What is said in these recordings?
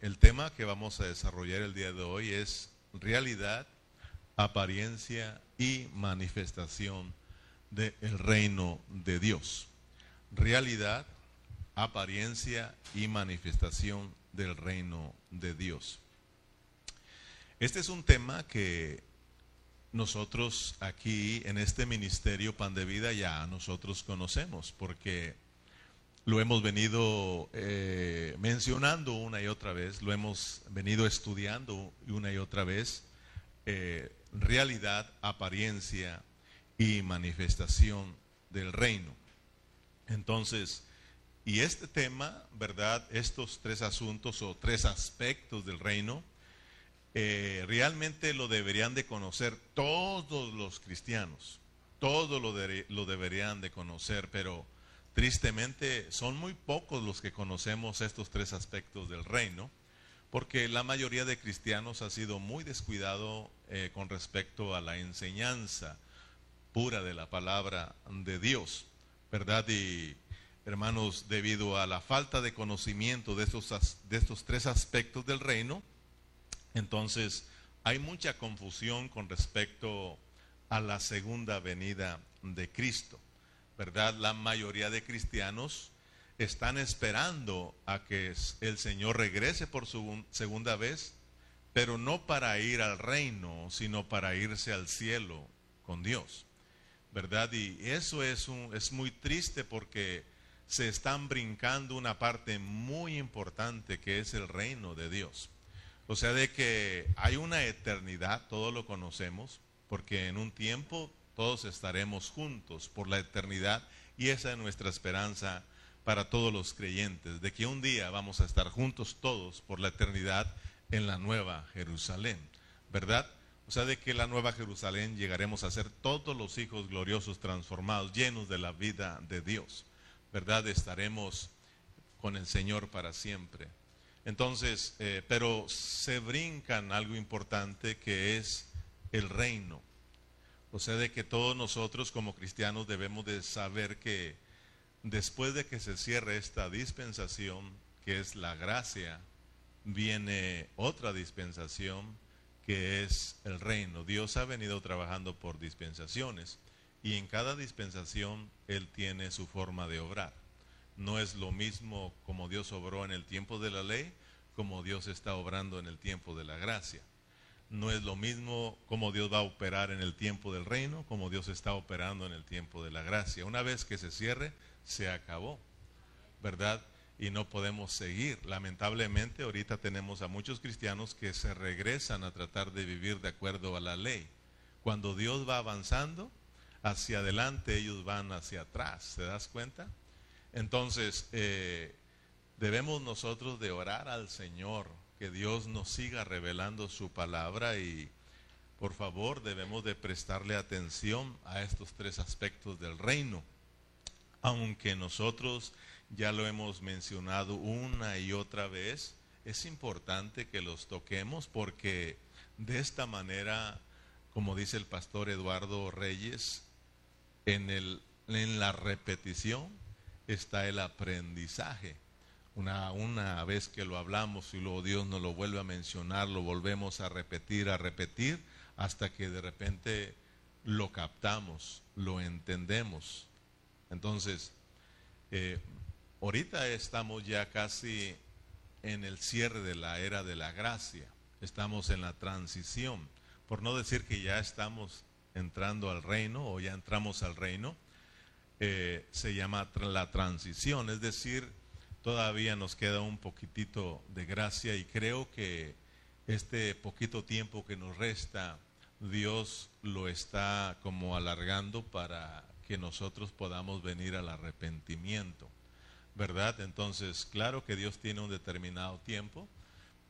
el tema que vamos a desarrollar el día de hoy es realidad, apariencia y manifestación del reino de Dios. Realidad, apariencia y manifestación del reino de Dios. Este es un tema que nosotros aquí en este ministerio Pan de Vida ya nosotros conocemos, porque lo hemos venido eh, mencionando una y otra vez, lo hemos venido estudiando una y otra vez, eh, realidad, apariencia y manifestación del reino. Entonces, y este tema, ¿verdad? Estos tres asuntos o tres aspectos del reino, eh, realmente lo deberían de conocer todos los cristianos, todos lo, lo deberían de conocer, pero tristemente son muy pocos los que conocemos estos tres aspectos del reino, porque la mayoría de cristianos ha sido muy descuidado eh, con respecto a la enseñanza pura de la palabra de Dios, ¿verdad? Y hermanos, debido a la falta de conocimiento de estos, de estos tres aspectos del reino, entonces, hay mucha confusión con respecto a la segunda venida de Cristo, ¿verdad? La mayoría de cristianos están esperando a que el Señor regrese por su segunda vez, pero no para ir al reino, sino para irse al cielo con Dios, ¿verdad? Y eso es, un, es muy triste porque se están brincando una parte muy importante que es el reino de Dios. O sea, de que hay una eternidad, todos lo conocemos, porque en un tiempo todos estaremos juntos por la eternidad y esa es nuestra esperanza para todos los creyentes, de que un día vamos a estar juntos todos por la eternidad en la nueva Jerusalén, ¿verdad? O sea, de que la nueva Jerusalén llegaremos a ser todos los hijos gloriosos transformados, llenos de la vida de Dios, ¿verdad? Estaremos con el Señor para siempre. Entonces, eh, pero se brincan algo importante que es el reino. O sea, de que todos nosotros como cristianos debemos de saber que después de que se cierre esta dispensación, que es la gracia, viene otra dispensación que es el reino. Dios ha venido trabajando por dispensaciones y en cada dispensación Él tiene su forma de obrar no es lo mismo como Dios obró en el tiempo de la ley, como Dios está obrando en el tiempo de la gracia. No es lo mismo como Dios va a operar en el tiempo del reino, como Dios está operando en el tiempo de la gracia. Una vez que se cierre, se acabó, ¿verdad? Y no podemos seguir. Lamentablemente, ahorita tenemos a muchos cristianos que se regresan a tratar de vivir de acuerdo a la ley. Cuando Dios va avanzando hacia adelante, ellos van hacia atrás. ¿Se das cuenta? Entonces, eh, debemos nosotros de orar al Señor, que Dios nos siga revelando su palabra y por favor debemos de prestarle atención a estos tres aspectos del reino. Aunque nosotros ya lo hemos mencionado una y otra vez, es importante que los toquemos porque de esta manera, como dice el pastor Eduardo Reyes, en, el, en la repetición está el aprendizaje. Una, una vez que lo hablamos y luego Dios nos lo vuelve a mencionar, lo volvemos a repetir, a repetir, hasta que de repente lo captamos, lo entendemos. Entonces, eh, ahorita estamos ya casi en el cierre de la era de la gracia, estamos en la transición, por no decir que ya estamos entrando al reino o ya entramos al reino, eh, se llama la transición, es decir, todavía nos queda un poquitito de gracia y creo que este poquito tiempo que nos resta, Dios lo está como alargando para que nosotros podamos venir al arrepentimiento, ¿verdad? Entonces, claro que Dios tiene un determinado tiempo,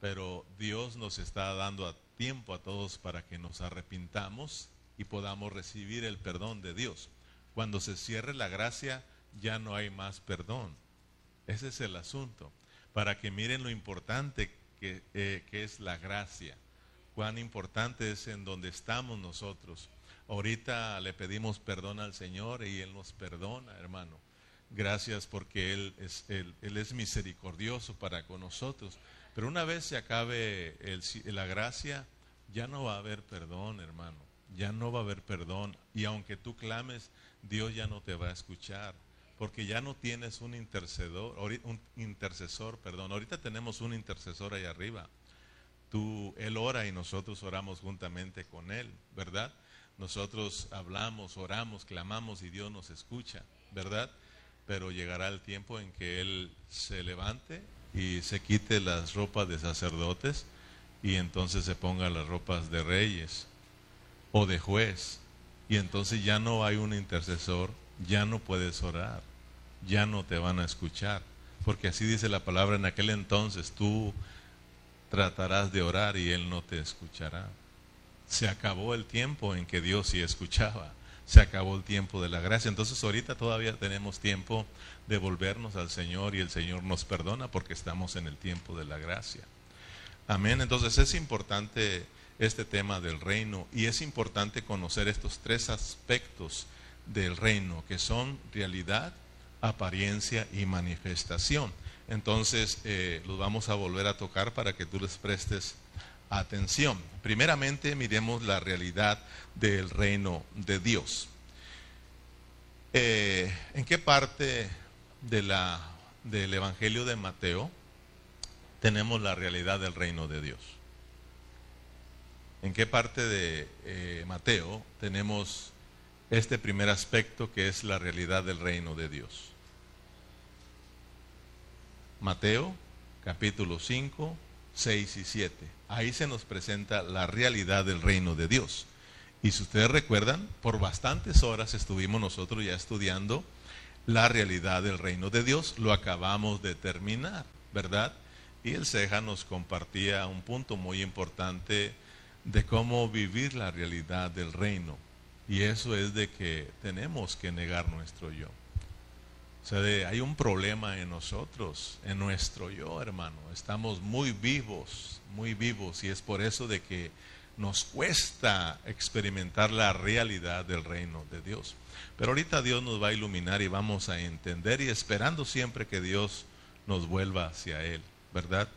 pero Dios nos está dando a tiempo a todos para que nos arrepintamos y podamos recibir el perdón de Dios. Cuando se cierre la gracia, ya no hay más perdón. Ese es el asunto. Para que miren lo importante que, eh, que es la gracia. Cuán importante es en donde estamos nosotros. Ahorita le pedimos perdón al Señor y Él nos perdona, hermano. Gracias porque Él es, él, él es misericordioso para con nosotros. Pero una vez se acabe la gracia, ya no va a haber perdón, hermano. Ya no va a haber perdón. Y aunque tú clames, Dios ya no te va a escuchar. Porque ya no tienes un intercedor, un intercesor, perdón. Ahorita tenemos un intercesor ahí arriba. Tú, él ora y nosotros oramos juntamente con él, ¿verdad? Nosotros hablamos, oramos, clamamos y Dios nos escucha, ¿verdad? Pero llegará el tiempo en que Él se levante y se quite las ropas de sacerdotes y entonces se ponga las ropas de reyes o de juez. Y entonces ya no hay un intercesor, ya no puedes orar, ya no te van a escuchar. Porque así dice la palabra, en aquel entonces tú tratarás de orar y Él no te escuchará. Se acabó el tiempo en que Dios sí escuchaba. Se acabó el tiempo de la gracia. Entonces ahorita todavía tenemos tiempo de volvernos al Señor y el Señor nos perdona porque estamos en el tiempo de la gracia. Amén. Entonces es importante este tema del reino y es importante conocer estos tres aspectos del reino que son realidad, apariencia y manifestación. Entonces eh, los vamos a volver a tocar para que tú les prestes atención. Primeramente miremos la realidad del reino de Dios. Eh, ¿En qué parte de la, del Evangelio de Mateo tenemos la realidad del reino de Dios? ¿En qué parte de eh, Mateo tenemos este primer aspecto que es la realidad del reino de Dios? Mateo capítulo 5, 6 y 7. Ahí se nos presenta la realidad del reino de Dios. Y si ustedes recuerdan, por bastantes horas estuvimos nosotros ya estudiando la realidad del reino de Dios. Lo acabamos de terminar, ¿verdad? Y el Ceja nos compartía un punto muy importante de cómo vivir la realidad del reino. Y eso es de que tenemos que negar nuestro yo. O sea, hay un problema en nosotros, en nuestro yo, hermano. Estamos muy vivos, muy vivos. Y es por eso de que nos cuesta experimentar la realidad del reino de Dios. Pero ahorita Dios nos va a iluminar y vamos a entender y esperando siempre que Dios nos vuelva hacia Él, ¿verdad?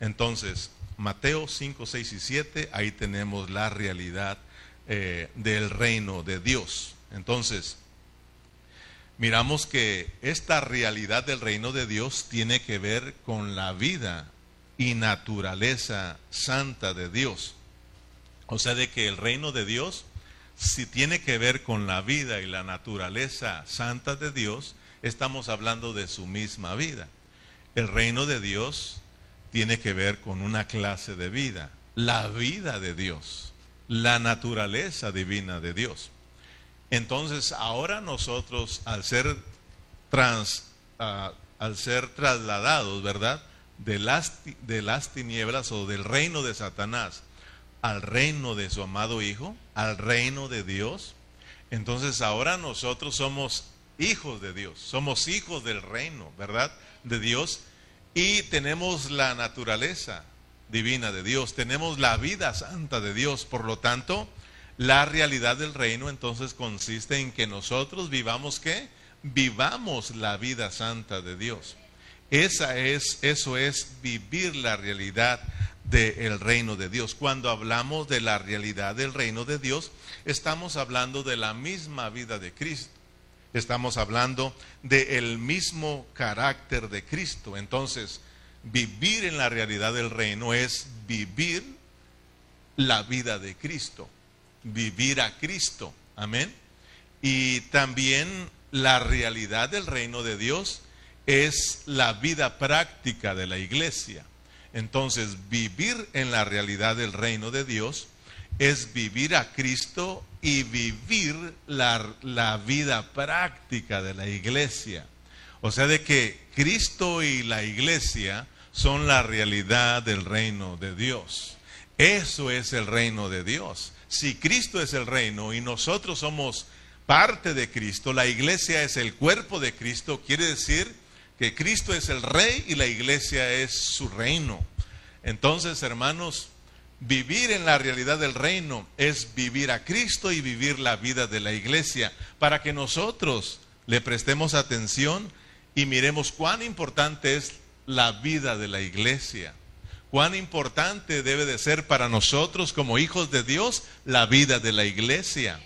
Entonces, Mateo 5, 6 y 7, ahí tenemos la realidad eh, del reino de Dios. Entonces, miramos que esta realidad del reino de Dios tiene que ver con la vida y naturaleza santa de Dios. O sea, de que el reino de Dios, si tiene que ver con la vida y la naturaleza santa de Dios, estamos hablando de su misma vida. El reino de Dios tiene que ver con una clase de vida, la vida de Dios, la naturaleza divina de Dios. Entonces, ahora nosotros, al ser, trans, ah, al ser trasladados, ¿verdad? De las, de las tinieblas o del reino de Satanás al reino de su amado Hijo, al reino de Dios, entonces ahora nosotros somos hijos de Dios, somos hijos del reino, ¿verdad? De Dios y tenemos la naturaleza divina de Dios, tenemos la vida santa de Dios, por lo tanto, la realidad del reino entonces consiste en que nosotros vivamos qué? Vivamos la vida santa de Dios. Esa es, eso es vivir la realidad del reino de Dios. Cuando hablamos de la realidad del reino de Dios, estamos hablando de la misma vida de Cristo. Estamos hablando del mismo carácter de Cristo. Entonces, vivir en la realidad del reino es vivir la vida de Cristo vivir a Cristo. Amén. Y también la realidad del reino de Dios es la vida práctica de la iglesia. Entonces, vivir en la realidad del reino de Dios es vivir a Cristo y vivir la, la, vida práctica de la iglesia. O sea, de que Cristo y la iglesia son la realidad del reino de Dios. Eso es el reino de Dios si Cristo es el reino y nosotros somos parte de Cristo, la iglesia es el cuerpo de Cristo, quiere decir que Cristo es el rey y la iglesia es su reino. Entonces, hermanos, vivir en la realidad del reino es vivir a Cristo y vivir la vida de la iglesia para que nosotros le prestemos atención y miremos cuán importante es la vida de la iglesia cuán importante debe de ser para nosotros como hijos de Dios la vida de la iglesia.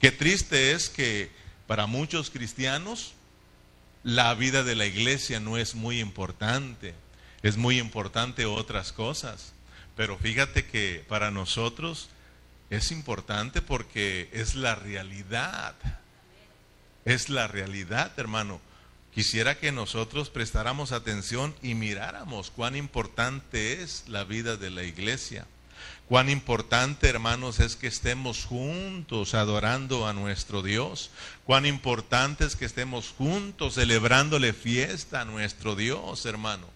Qué triste es que para muchos cristianos la vida de la iglesia no es muy importante, es muy importante otras cosas. Pero fíjate que para nosotros es importante porque es la realidad. Es la realidad, hermano. Quisiera que nosotros prestáramos atención y miráramos cuán importante es la vida de la iglesia. Cuán importante, hermanos, es que estemos juntos adorando a nuestro Dios. Cuán importante es que estemos juntos celebrándole fiesta a nuestro Dios, hermano.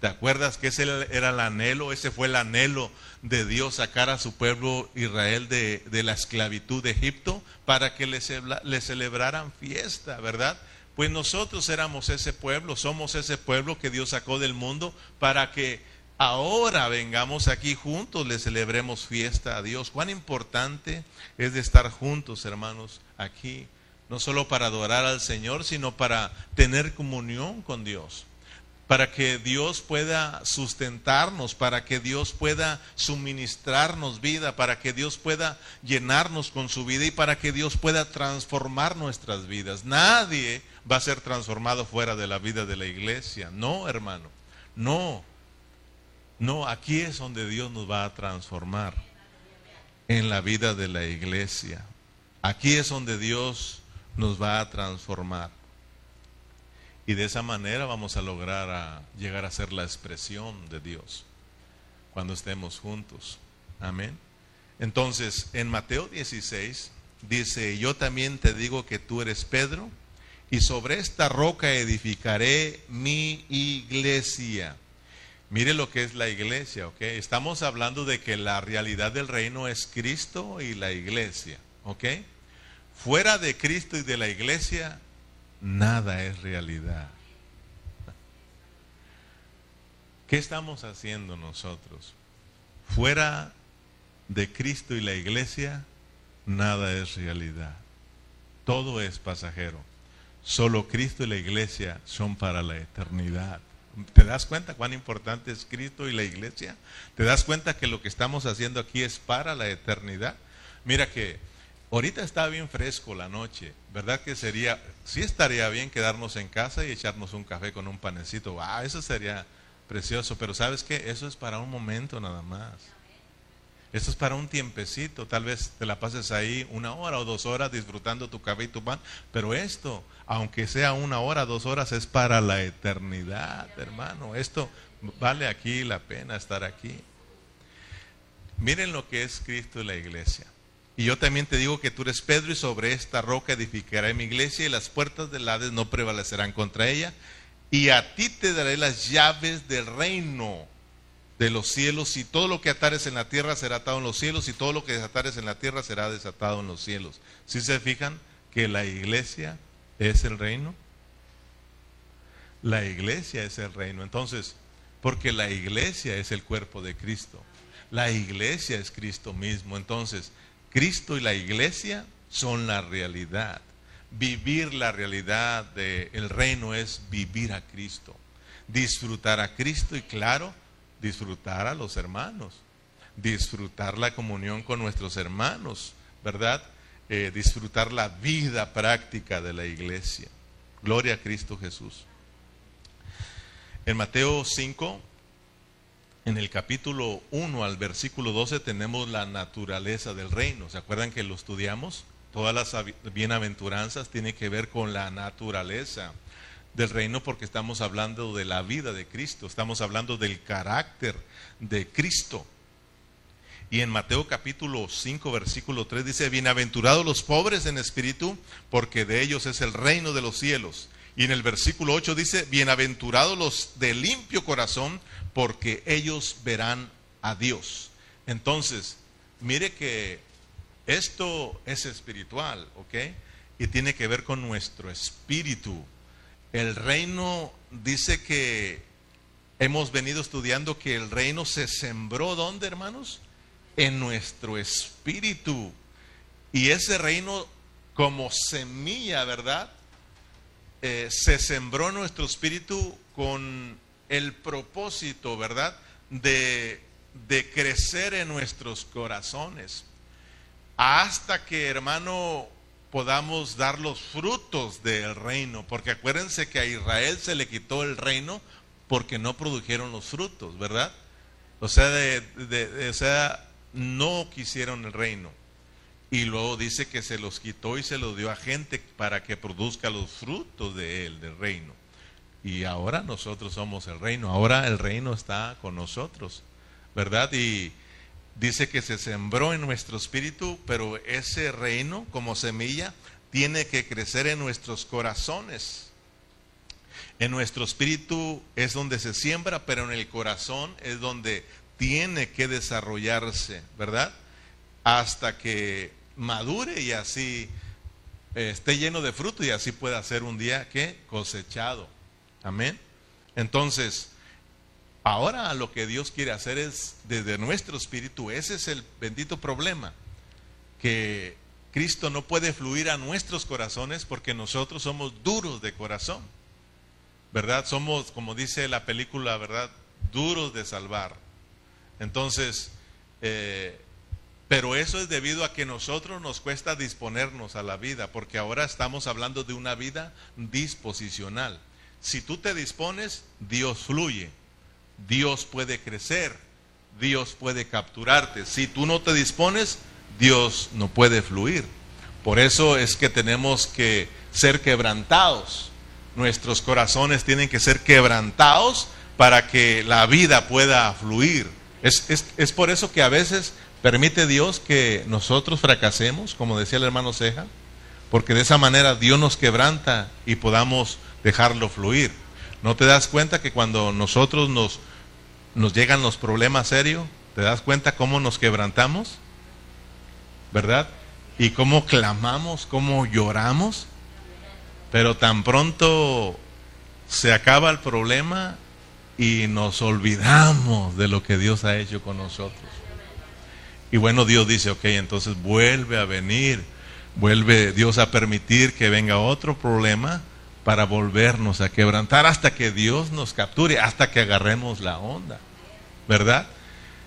¿Te acuerdas que ese era el anhelo? Ese fue el anhelo de Dios sacar a su pueblo Israel de, la esclavitud de Egipto para que le, le celebraran fiesta, ¿verdad? Pues nosotros éramos ese pueblo, somos ese pueblo que Dios sacó del mundo para que ahora vengamos aquí juntos, le celebremos fiesta a Dios. Cuán importante es de estar juntos, hermanos, aquí, no solo para adorar al Señor, sino para tener comunión con Dios para que Dios pueda sustentarnos, para que Dios pueda suministrarnos vida, para que Dios pueda llenarnos con su vida y para que Dios pueda transformar nuestras vidas. Nadie va a ser transformado fuera de la vida de la iglesia. No, hermano, no. No, aquí es donde Dios nos va a transformar, en la vida de la iglesia. Aquí es donde Dios nos va a transformar. Y de esa manera vamos a lograr llegar a ser la expresión de Dios cuando estemos juntos. Amén. Entonces, en Mateo 16 dice, yo también te digo que tú eres Pedro, y sobre esta roca edificaré mi iglesia. Mire lo que es la iglesia, ¿ok? Estamos hablando de que la realidad del reino es Cristo y la iglesia, ¿ok? Fuera de Cristo y de la iglesia nada es realidad. ¿Qué estamos haciendo nosotros? Fuera de Cristo y la iglesia, nada es realidad. Todo es pasajero. Solo Cristo y la iglesia son para la eternidad. ¿Te das cuenta cuán importante es Cristo y la iglesia? ¿Te das cuenta que lo que estamos haciendo aquí es para la eternidad? Mira que Ahorita está bien fresco la noche, ¿verdad que sería, sí estaría bien quedarnos en casa y echarnos un café con un panecito? Ah, eso sería precioso, pero ¿sabes qué? Eso es para un momento nada más. Eso es para un tiempecito, tal vez te la pases ahí una hora o dos horas disfrutando tu café y tu pan, pero esto, aunque sea una hora, dos horas, es para la eternidad, hermano. Esto vale aquí la pena estar aquí. Miren lo que es Cristo y la iglesia. Y yo también te digo que tú eres Pedro y sobre esta roca edificaré mi iglesia y las puertas del Hades no prevalecerán contra ella. Y a ti te daré las llaves del reino de los cielos y todo lo que atares en la tierra será atado en los cielos y todo lo que desatares en la tierra será desatado en los cielos. Si se fijan que la iglesia es el reino? La iglesia es el reino. Entonces, porque la iglesia es el cuerpo de Cristo. La iglesia es Cristo mismo. Entonces, Cristo y la iglesia son la realidad. Vivir la realidad del reino es vivir a Cristo. Disfrutar a Cristo y claro, disfrutar a los hermanos. Disfrutar la comunión con nuestros hermanos, ¿verdad? Eh, disfrutar la vida práctica de la iglesia. Gloria a Cristo Jesús. En Mateo 5, en el capítulo 1 al versículo 12 tenemos la naturaleza del reino. ¿Se acuerdan que lo estudiamos? Todas las bienaventuranzas tienen que ver con la naturaleza del reino porque estamos hablando de la vida de Cristo, estamos hablando del carácter de Cristo. Y en Mateo capítulo 5 versículo 3 dice, bienaventurados los pobres en espíritu, porque de ellos es el reino de los cielos. Y en el versículo 8 dice, bienaventurados los de limpio corazón, porque ellos verán a Dios. Entonces, mire que esto es espiritual, ¿ok? Y tiene que ver con nuestro espíritu. El reino dice que hemos venido estudiando que el reino se sembró, ¿dónde, hermanos? En nuestro espíritu. Y ese reino como semilla, ¿verdad? Eh, se sembró nuestro espíritu con el propósito, ¿verdad? de crecer en nuestros corazones. Hasta que, hermano, podamos dar los frutos del reino. Porque acuérdense que a Israel se le quitó el reino porque no produjeron los frutos, ¿verdad? O sea, de, o sea, no quisieron el reino. Y luego dice que se los quitó y se los dio a gente para que produzca los frutos de él, del reino. Y ahora nosotros somos el reino, ahora el reino está con nosotros, ¿verdad? Y dice que se sembró en nuestro espíritu, pero ese reino como semilla tiene que crecer en nuestros corazones. En nuestro espíritu es donde se siembra, pero en el corazón es donde tiene que desarrollarse, ¿verdad? Hasta que madure y así eh, esté lleno de fruto y así pueda ser un día que cosechado. Amén. Entonces, ahora lo que Dios quiere hacer es desde nuestro espíritu, ese es el bendito problema, que Cristo no puede fluir a nuestros corazones porque nosotros somos duros de corazón, ¿verdad? Somos, como dice la película, ¿verdad? Duros de salvar. Entonces, eh, pero eso es debido a que nosotros nos cuesta disponernos a la vida, porque ahora estamos hablando de una vida disposicional. Si tú te dispones, Dios fluye, Dios puede crecer, Dios puede capturarte. Si tú no te dispones, Dios no puede fluir. Por eso es que tenemos que ser quebrantados. Nuestros corazones tienen que ser quebrantados para que la vida pueda fluir. Es, es, por eso que a veces permite Dios que nosotros fracasemos, como decía el hermano Ceja, porque de esa manera Dios nos quebranta y podamos dejarlo fluir. ¿No te das cuenta que cuando nosotros nos, nos llegan los problemas serios, te das cuenta cómo nos quebrantamos? ¿Verdad? Y cómo clamamos, cómo lloramos. Pero tan pronto se acaba el problema y nos olvidamos de lo que Dios ha hecho con nosotros. Y bueno, Dios dice, ok, entonces vuelve a venir, vuelve Dios a permitir que venga otro problema para volvernos a quebrantar hasta que Dios nos capture, hasta que agarremos la onda, ¿verdad?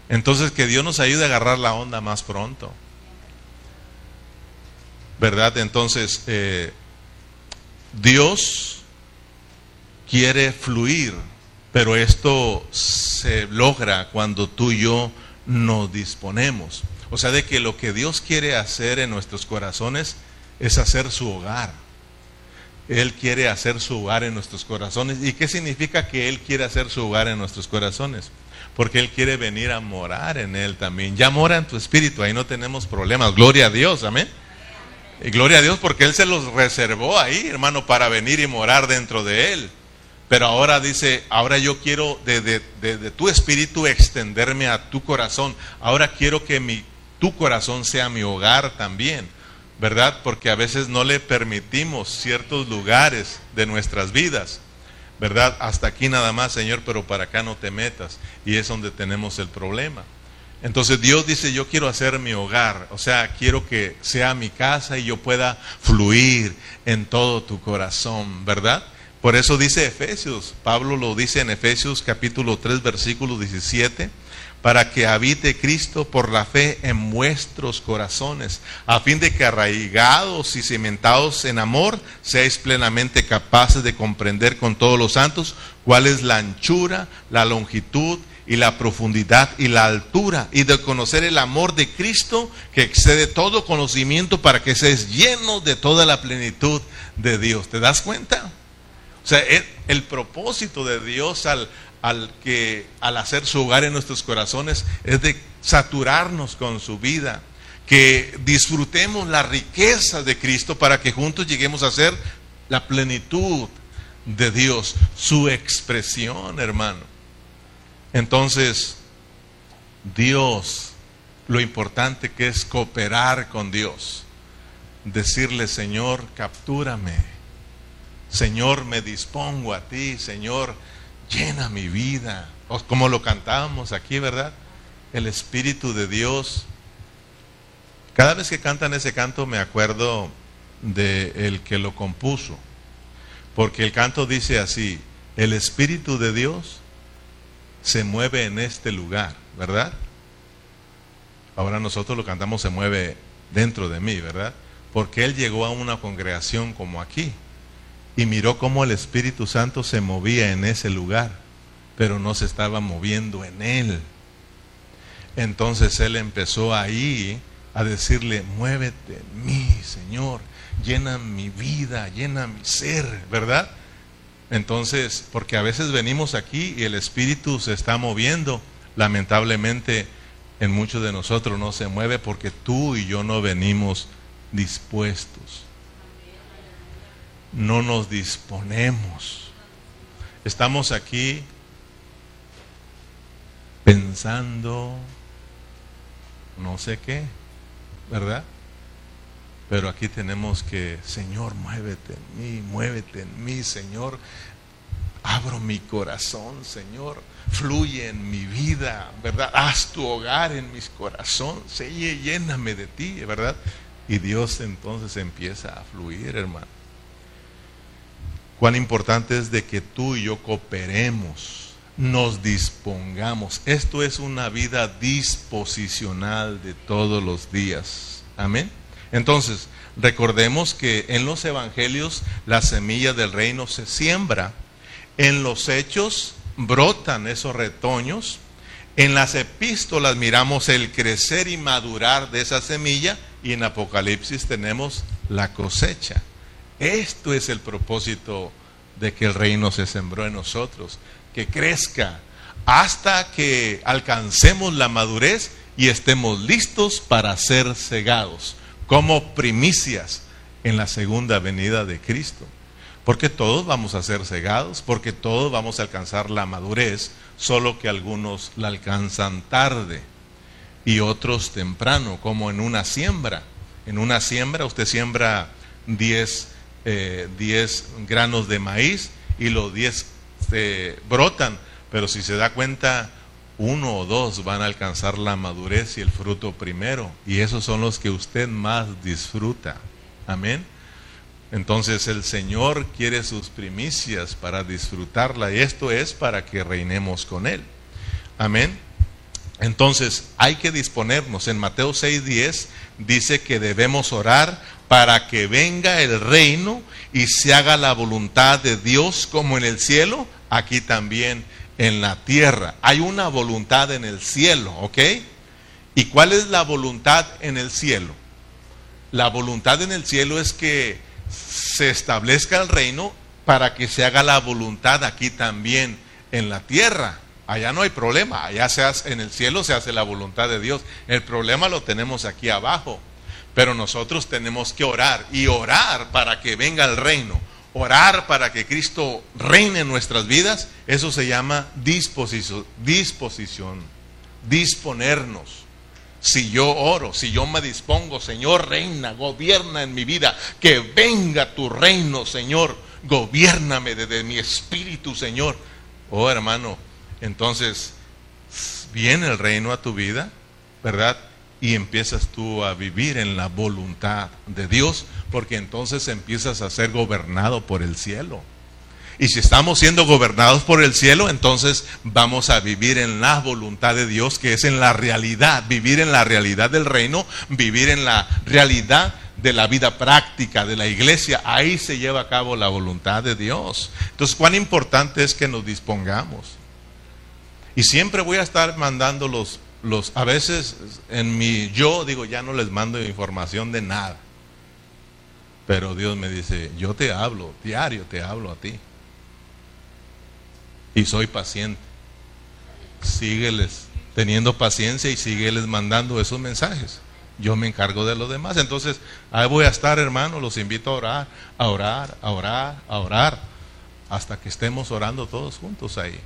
Entonces que Dios nos ayude a agarrar la onda más pronto, ¿verdad? Entonces, eh, Dios quiere fluir, pero esto se logra cuando tú y yo nos disponemos. O sea, de que lo que Dios quiere hacer en nuestros corazones es hacer su hogar él quiere hacer su hogar en nuestros corazones. ¿Y qué significa que Él quiere hacer su hogar en nuestros corazones? Porque Él quiere venir a morar en Él también. Ya mora en tu espíritu, ahí no tenemos problemas. Gloria a Dios, amén. Y gloria a Dios porque Él se los reservó ahí, hermano, para venir y morar dentro de Él. Pero ahora dice, ahora yo quiero desde de, tu espíritu extenderme a tu corazón. Ahora quiero que mi, tu corazón sea mi hogar también. ¿Verdad? Porque a veces no le permitimos ciertos lugares de nuestras vidas, ¿verdad? Hasta aquí nada más, Señor, pero para acá no te metas. Y es donde tenemos el problema. Entonces Dios dice, yo quiero hacer mi hogar, o sea, quiero que sea mi casa y yo pueda fluir en todo tu corazón, ¿verdad? Por eso dice Efesios, Pablo lo dice en Efesios capítulo 3, versículo 17 para que habite Cristo por la fe en vuestros corazones, a fin de que arraigados y cimentados en amor, seáis plenamente capaces de comprender con todos los santos cuál es la anchura, la longitud y la profundidad y la altura, y de conocer el amor de Cristo que excede todo conocimiento para que seas lleno de toda la plenitud de Dios. ¿Te das cuenta? O sea, el, el propósito de Dios al al que al hacer su hogar en nuestros corazones es de saturarnos con su vida, que disfrutemos la riqueza de Cristo para que juntos lleguemos a ser la plenitud de Dios, su expresión, hermano. Entonces, Dios, lo importante que es cooperar con Dios, decirle, Señor, captúrame, Señor, me dispongo a ti, Señor, llena mi vida. Como lo cantábamos aquí, ¿verdad? El Espíritu de Dios. Cada vez que cantan ese canto me acuerdo de el que lo compuso. Porque el canto dice así, el Espíritu de Dios se mueve en este lugar, ¿verdad? Ahora nosotros lo cantamos se mueve dentro de mí, ¿verdad? Porque Él llegó a una congregación como aquí y miró cómo el Espíritu Santo se movía en ese lugar, pero no se estaba moviendo en Él. Entonces Él empezó ahí a decirle, muévete mí, Señor, llena mi vida, llena mi ser, ¿verdad? Entonces, porque a veces venimos aquí y el Espíritu se está moviendo, lamentablemente en muchos de nosotros no se mueve porque tú y yo no venimos dispuestos. No nos disponemos. Estamos aquí pensando no sé qué, ¿verdad? Pero aquí tenemos que, Señor, muévete en mí, muévete en mí, Señor. Abro mi corazón, Señor. Fluye en mi vida, ¿verdad? Haz tu hogar en mi corazón. Se lléname de ti, ¿verdad? Y Dios entonces empieza a fluir, hermano. Cuán importante es de que tú y yo cooperemos, nos dispongamos. Esto es una vida disposicional de todos los días. Amén. Entonces, recordemos que en los evangelios la semilla del reino se siembra. En los hechos brotan esos retoños. En las epístolas miramos el crecer y madurar de esa semilla y en Apocalipsis tenemos la cosecha. Esto es el propósito de que el reino se sembró en nosotros, que crezca hasta que alcancemos la madurez y estemos listos para ser cegados como primicias en la segunda venida de Cristo. Porque todos vamos a ser cegados, porque todos vamos a alcanzar la madurez, solo que algunos la alcanzan tarde y otros temprano, como en una siembra. En una siembra usted siembra 10 eh, granos de maíz y los 10 eh, brotan, pero si se da cuenta, uno o dos van a alcanzar la madurez y el fruto primero. Y esos son los que usted más disfruta. Amén. Entonces el Señor quiere sus primicias para disfrutarla y esto es para que reinemos con Él. Amén. Entonces hay que disponernos. En Mateo 6:10 dice que debemos orar para que venga el reino y se haga la voluntad de Dios como en el cielo, aquí también en la tierra. Hay una voluntad en el cielo, ¿ok? ¿Y cuál es la voluntad en el cielo? La voluntad en el cielo es que se establezca el reino para que se haga la voluntad aquí también en la tierra. Allá no hay problema, allá se hace, en el cielo se hace la voluntad de Dios. El problema lo tenemos aquí abajo. Pero nosotros tenemos que orar y orar para que venga el reino orar para que Cristo reine en nuestras vidas, eso se llama disposición, disponernos. Si yo oro, si yo me dispongo, Señor, reina, gobierna en mi vida, que venga tu reino, Señor, gobiername desde mi espíritu, Señor. Oh, hermano, entonces viene el reino a tu vida, ¿verdad? Y empiezas tú a vivir en la voluntad de Dios, porque entonces empiezas a ser gobernado por el cielo. Y si estamos siendo gobernados por el cielo, entonces vamos a vivir en la voluntad de Dios, que es en la realidad, vivir en la realidad del reino, vivir en la realidad de la vida práctica de la iglesia. Ahí se lleva a cabo la voluntad de Dios. Entonces, cuán importante es que nos dispongamos. Y siempre voy a estar mandando los los, a veces en mi yo digo, ya no les mando información de nada. Pero Dios me dice, yo te hablo, diario te hablo a ti. Y soy paciente. Sígueles teniendo paciencia y sígueles mandando esos mensajes. Yo me encargo de los demás. Entonces, ahí voy a estar, hermano, los invito a orar, a orar, a orar, a orar, hasta que estemos orando todos juntos ahí.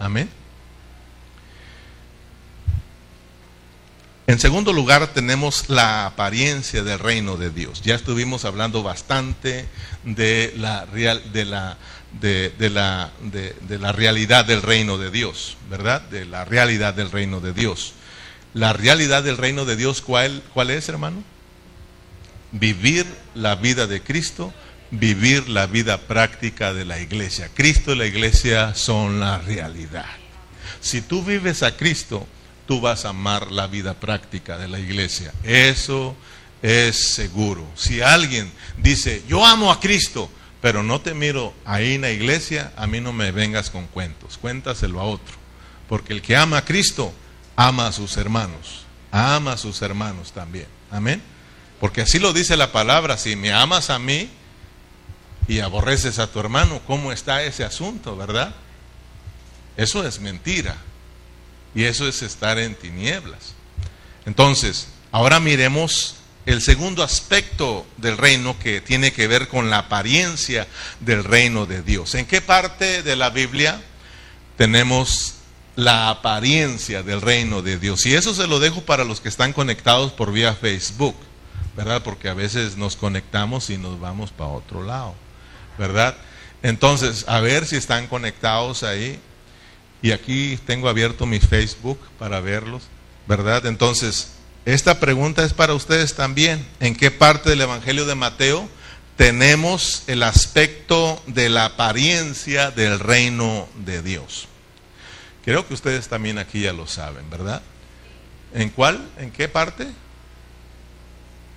Amén. En segundo lugar, tenemos la apariencia del reino de Dios. Ya estuvimos hablando bastante de la, realidad del reino de Dios, ¿verdad? De la realidad del reino de Dios. La realidad del reino de Dios, ¿cuál, cuál es, hermano? Vivir la vida de Cristo, vivir la vida práctica de la iglesia. Cristo y la iglesia son la realidad. Si tú vives a Cristo, tú vas a amar la vida práctica de la iglesia. Eso es seguro. Si alguien dice, yo amo a Cristo, pero no te miro ahí en la iglesia, a mí no me vengas con cuentos, cuéntaselo a otro. Porque el que ama a Cristo, ama a sus hermanos, ama a sus hermanos también. Amén. Porque así lo dice la palabra, si me amas a mí y aborreces a tu hermano, ¿cómo está ese asunto, verdad? Eso es mentira. Y eso es estar en tinieblas. Entonces, ahora miremos el segundo aspecto del reino que tiene que ver con la apariencia del reino de Dios. ¿En qué parte de la Biblia tenemos la apariencia del reino de Dios? Y eso se lo dejo para los que están conectados por vía Facebook, ¿verdad? Porque a veces nos conectamos y nos vamos para otro lado, ¿verdad? Entonces, a ver si están conectados ahí. Y aquí tengo abierto mi Facebook para verlos, ¿verdad? Entonces, esta pregunta es para ustedes también. ¿En qué parte del Evangelio de Mateo tenemos el aspecto de la apariencia del reino de Dios? Creo que ustedes también aquí ya lo saben, ¿verdad? ¿En cuál? ¿En qué parte?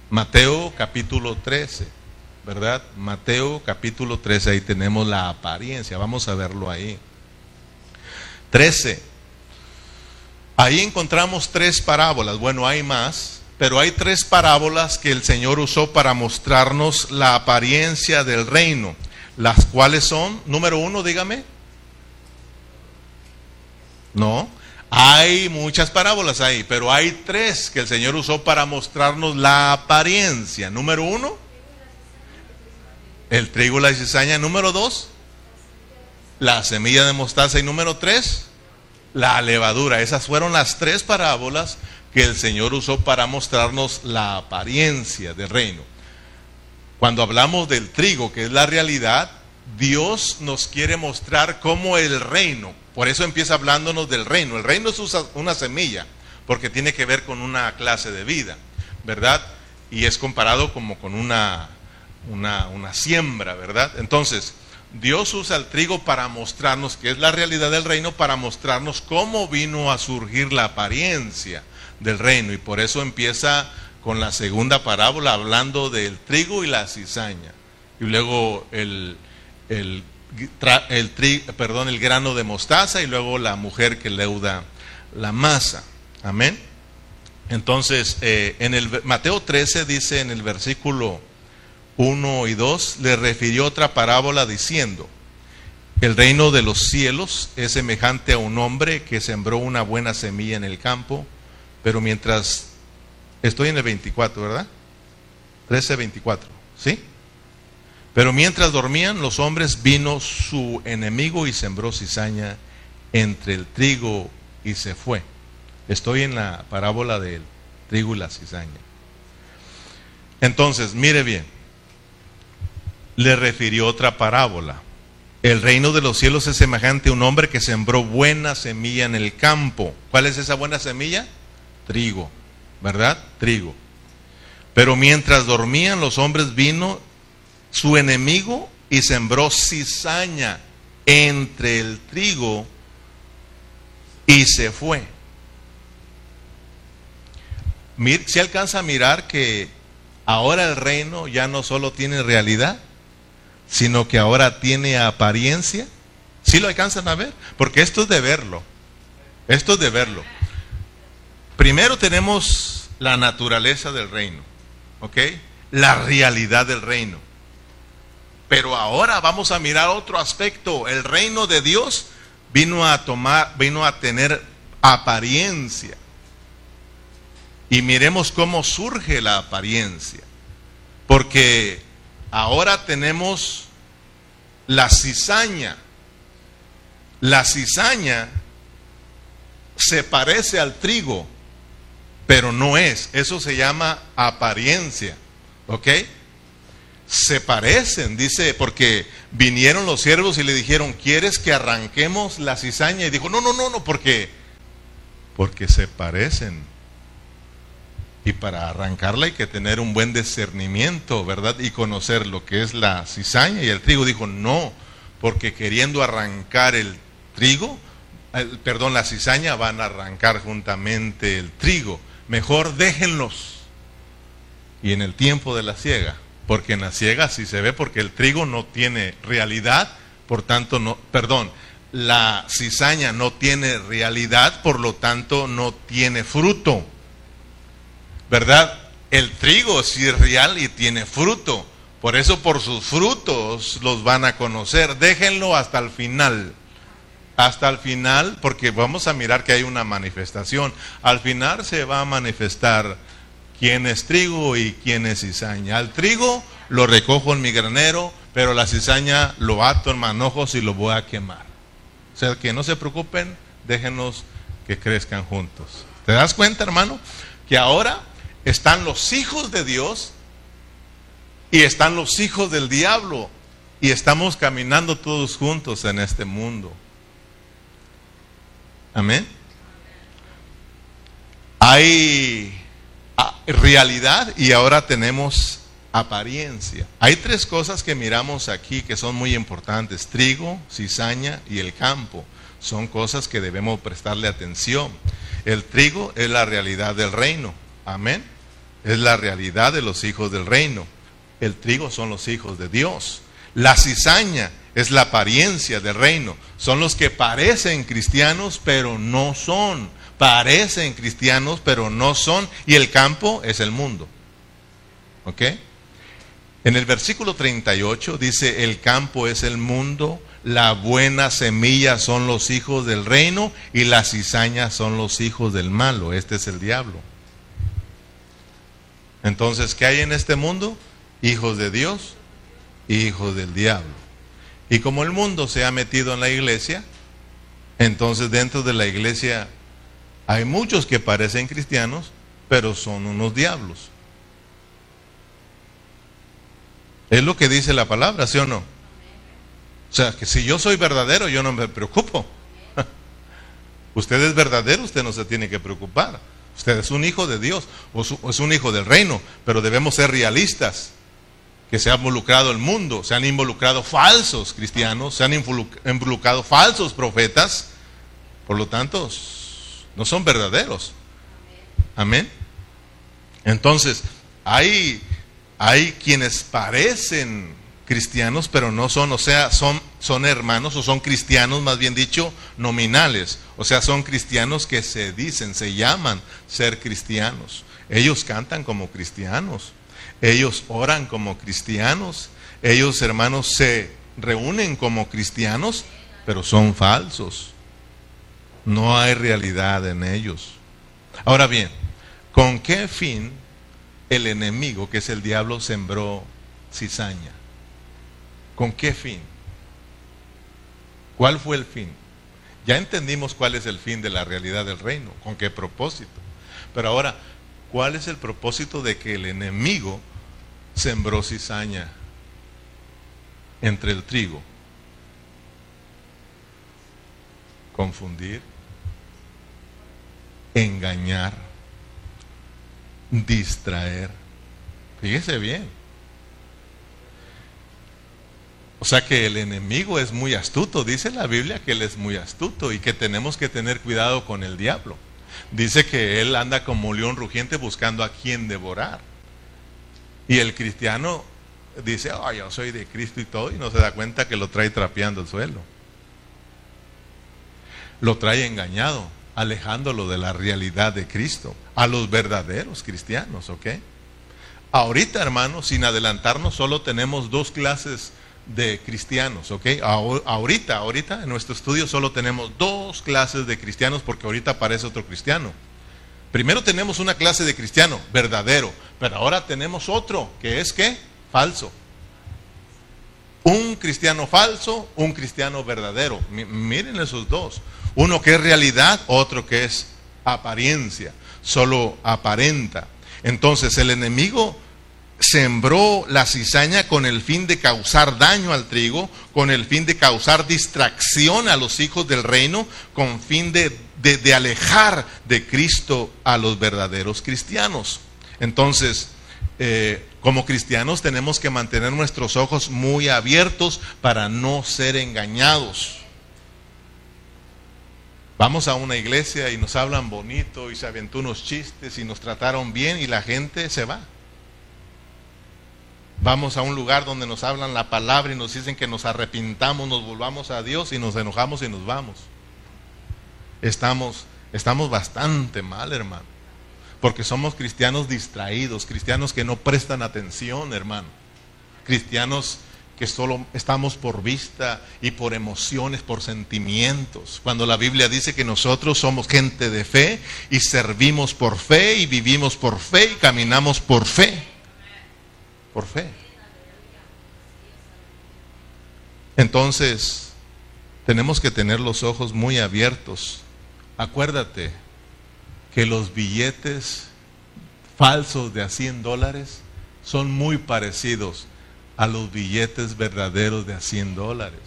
Mateo capítulo 13, ¿verdad? Mateo capítulo 13, ahí tenemos la apariencia, vamos a verlo ahí. 13. Ahí encontramos tres parábolas. Bueno, hay más, pero hay tres parábolas que el Señor usó para mostrarnos la apariencia del reino. Las cuales son, número uno, dígame. No, hay muchas parábolas ahí, pero hay tres que el Señor usó para mostrarnos la apariencia. Número uno, el trigo y la cizaña. Número dos, la semilla de mostaza. Y número tres, la levadura. Esas fueron las tres parábolas que el Señor usó para mostrarnos la apariencia del reino. Cuando hablamos del trigo, que es la realidad, Dios nos quiere mostrar cómo el reino, por eso empieza hablándonos del reino. El reino es una semilla, porque tiene que ver con una clase de vida, ¿verdad? Y es comparado como con una, una, una siembra, ¿verdad? Entonces, Dios usa el trigo para mostrarnos que es la realidad del reino, para mostrarnos cómo vino a surgir la apariencia del reino. Y por eso empieza con la segunda parábola hablando del trigo y la cizaña. Y luego el, el, perdón, el grano de mostaza y luego la mujer que leuda la masa. Amén. Entonces, eh, en el Mateo 13 dice en el versículo 1 y 2, le refirió otra parábola diciendo, el reino de los cielos es semejante a un hombre que sembró una buena semilla en el campo, pero mientras, estoy en el 24, ¿verdad? 13, 24, ¿sí? Pero mientras dormían los hombres, vino su enemigo y sembró cizaña entre el trigo y se fue. Estoy en la parábola del trigo y la cizaña. Entonces, mire bien, le refirió otra parábola. El reino de los cielos es semejante a un hombre que sembró buena semilla en el campo. ¿Cuál es esa buena semilla? Trigo, ¿verdad? Trigo. Pero mientras dormían los hombres vino su enemigo y sembró cizaña entre el trigo y se fue. ¿Se alcanza a mirar que ahora el reino ya no solo tiene realidad, sino que ahora tiene apariencia. ¿Sí lo alcanzan a ver? Porque esto es de verlo. Esto es de verlo. Primero tenemos la naturaleza del reino, ¿ok? La realidad del reino. Pero ahora vamos a mirar otro aspecto. El reino de Dios vino a tomar, vino a tener apariencia. Y miremos cómo surge la apariencia. Porque Ahora tenemos la cizaña. La cizaña se parece al trigo, pero no es. Eso se llama apariencia. ¿Ok? Se parecen, dice, porque vinieron los siervos y le dijeron, ¿quieres que arranquemos la cizaña? Y dijo, no, no, no, no, porque, porque se parecen y para arrancarla hay que tener un buen discernimiento, ¿verdad? Y conocer lo que es la cizaña y el trigo. Dijo, no, porque queriendo arrancar el trigo, perdón, la cizaña van a arrancar juntamente el trigo. Mejor déjenlos. Y en el tiempo de la siega, porque en la siega sí se ve, porque el trigo no tiene realidad, por tanto no, perdón, la cizaña no tiene realidad, por lo tanto no tiene fruto. ¿Verdad? El trigo sí es real y tiene fruto. Por eso por sus frutos los van a conocer. Déjenlo hasta el final. Hasta el final, porque vamos a mirar que hay una manifestación. Al final se va a manifestar quién es trigo y quién es cizaña. Al trigo lo recojo en mi granero, pero la cizaña lo ato en manojos y lo voy a quemar. O sea, que no se preocupen, déjenos que crezcan juntos. ¿Te das cuenta, hermano? Que ahora están los hijos de Dios y están los hijos del diablo y estamos caminando todos juntos en este mundo. Amén. Hay ah, realidad y ahora tenemos apariencia. Hay tres cosas que miramos aquí que son muy importantes. Trigo, cizaña y el campo. Son cosas que debemos prestarle atención. El trigo es la realidad del reino. Amén. Es la realidad de los hijos del reino. El trigo son los hijos de Dios. La cizaña es la apariencia del reino. Son los que parecen cristianos, pero no son. Parecen cristianos, pero no son. Y el campo es el mundo. ¿Ok? En el versículo 38 dice, el campo es el mundo, la buena semilla son los hijos del reino y la cizaña son los hijos del malo. Este es el diablo. Entonces, ¿qué hay en este mundo? Hijos de Dios hijos del diablo. Y como el mundo se ha metido en la iglesia, entonces dentro de la iglesia hay muchos que parecen cristianos, pero son unos diablos. Es lo que dice la palabra, ¿sí o no? O sea, que si yo soy verdadero, yo no me preocupo. usted es verdadero, usted no se tiene que preocupar. Usted es un hijo de Dios o es un hijo del reino, pero debemos ser realistas. Que se ha involucrado el mundo, se han involucrado falsos cristianos, se han involucrado falsos profetas, por lo tanto, no son verdaderos. Amén. Entonces, hay hay quienes parecen cristianos, pero no son, o sea, son, son hermanos o son cristianos, más bien dicho, nominales. O sea, son cristianos que se dicen, se llaman ser cristianos. Ellos cantan como cristianos, ellos oran como cristianos, ellos hermanos se reúnen como cristianos, pero son falsos. No hay realidad en ellos. Ahora bien, ¿con qué fin el enemigo, que es el diablo, sembró cizaña. ¿Con qué fin? ¿Cuál fue el fin? Ya entendimos cuál es el fin de la realidad del reino, con qué propósito. Pero ahora, ¿cuál es el propósito de que el enemigo sembró cizaña entre el trigo? Confundir, engañar, distraer. Fíjese bien. O sea que el enemigo es muy astuto. Dice la Biblia que él es muy astuto y que tenemos que tener cuidado con el diablo. Dice que él anda como león rugiente buscando a quien devorar. Y el cristiano dice, oh, yo soy de Cristo y todo, y no se da cuenta que lo trae trapeando el suelo. Lo trae engañado alejándolo de la realidad de Cristo, a los verdaderos cristianos, ¿ok? Ahorita, hermanos, sin adelantarnos, solo tenemos dos clases de cristianos, ¿ok? Ahorita, ahorita en nuestro estudio solo tenemos dos clases de cristianos porque ahorita aparece otro cristiano. Primero tenemos una clase de cristiano verdadero, pero ahora tenemos otro que es ¿qué? Falso. Un cristiano falso, un cristiano verdadero. miren esos dos. Uno que es realidad, otro que es apariencia, solo aparenta. Entonces el enemigo sembró la cizaña con el fin de causar daño al trigo, con el fin de causar distracción a los hijos del reino, con fin de, alejar de Cristo a los verdaderos cristianos. Entonces, eh, como cristianos tenemos que mantener nuestros ojos muy abiertos para no ser engañados. Vamos a una iglesia y nos hablan bonito y se aventó unos chistes y nos trataron bien y la gente se va. Vamos a un lugar donde nos hablan la palabra y nos dicen que nos arrepintamos, nos volvamos a Dios y nos enojamos y nos vamos. Estamos, estamos bastante mal, hermano. Porque somos cristianos distraídos, cristianos que no prestan atención, hermano. Cristianos que solo estamos por vista y por emociones, por sentimientos. Cuando la Biblia dice que nosotros somos gente de fe y servimos por fe y vivimos por fe y caminamos por fe. Por fe. Entonces, tenemos que tener los ojos muy abiertos. Acuérdate que los billetes falsos de a 100 dólares son muy parecidos a los billetes verdaderos de a 100 dólares.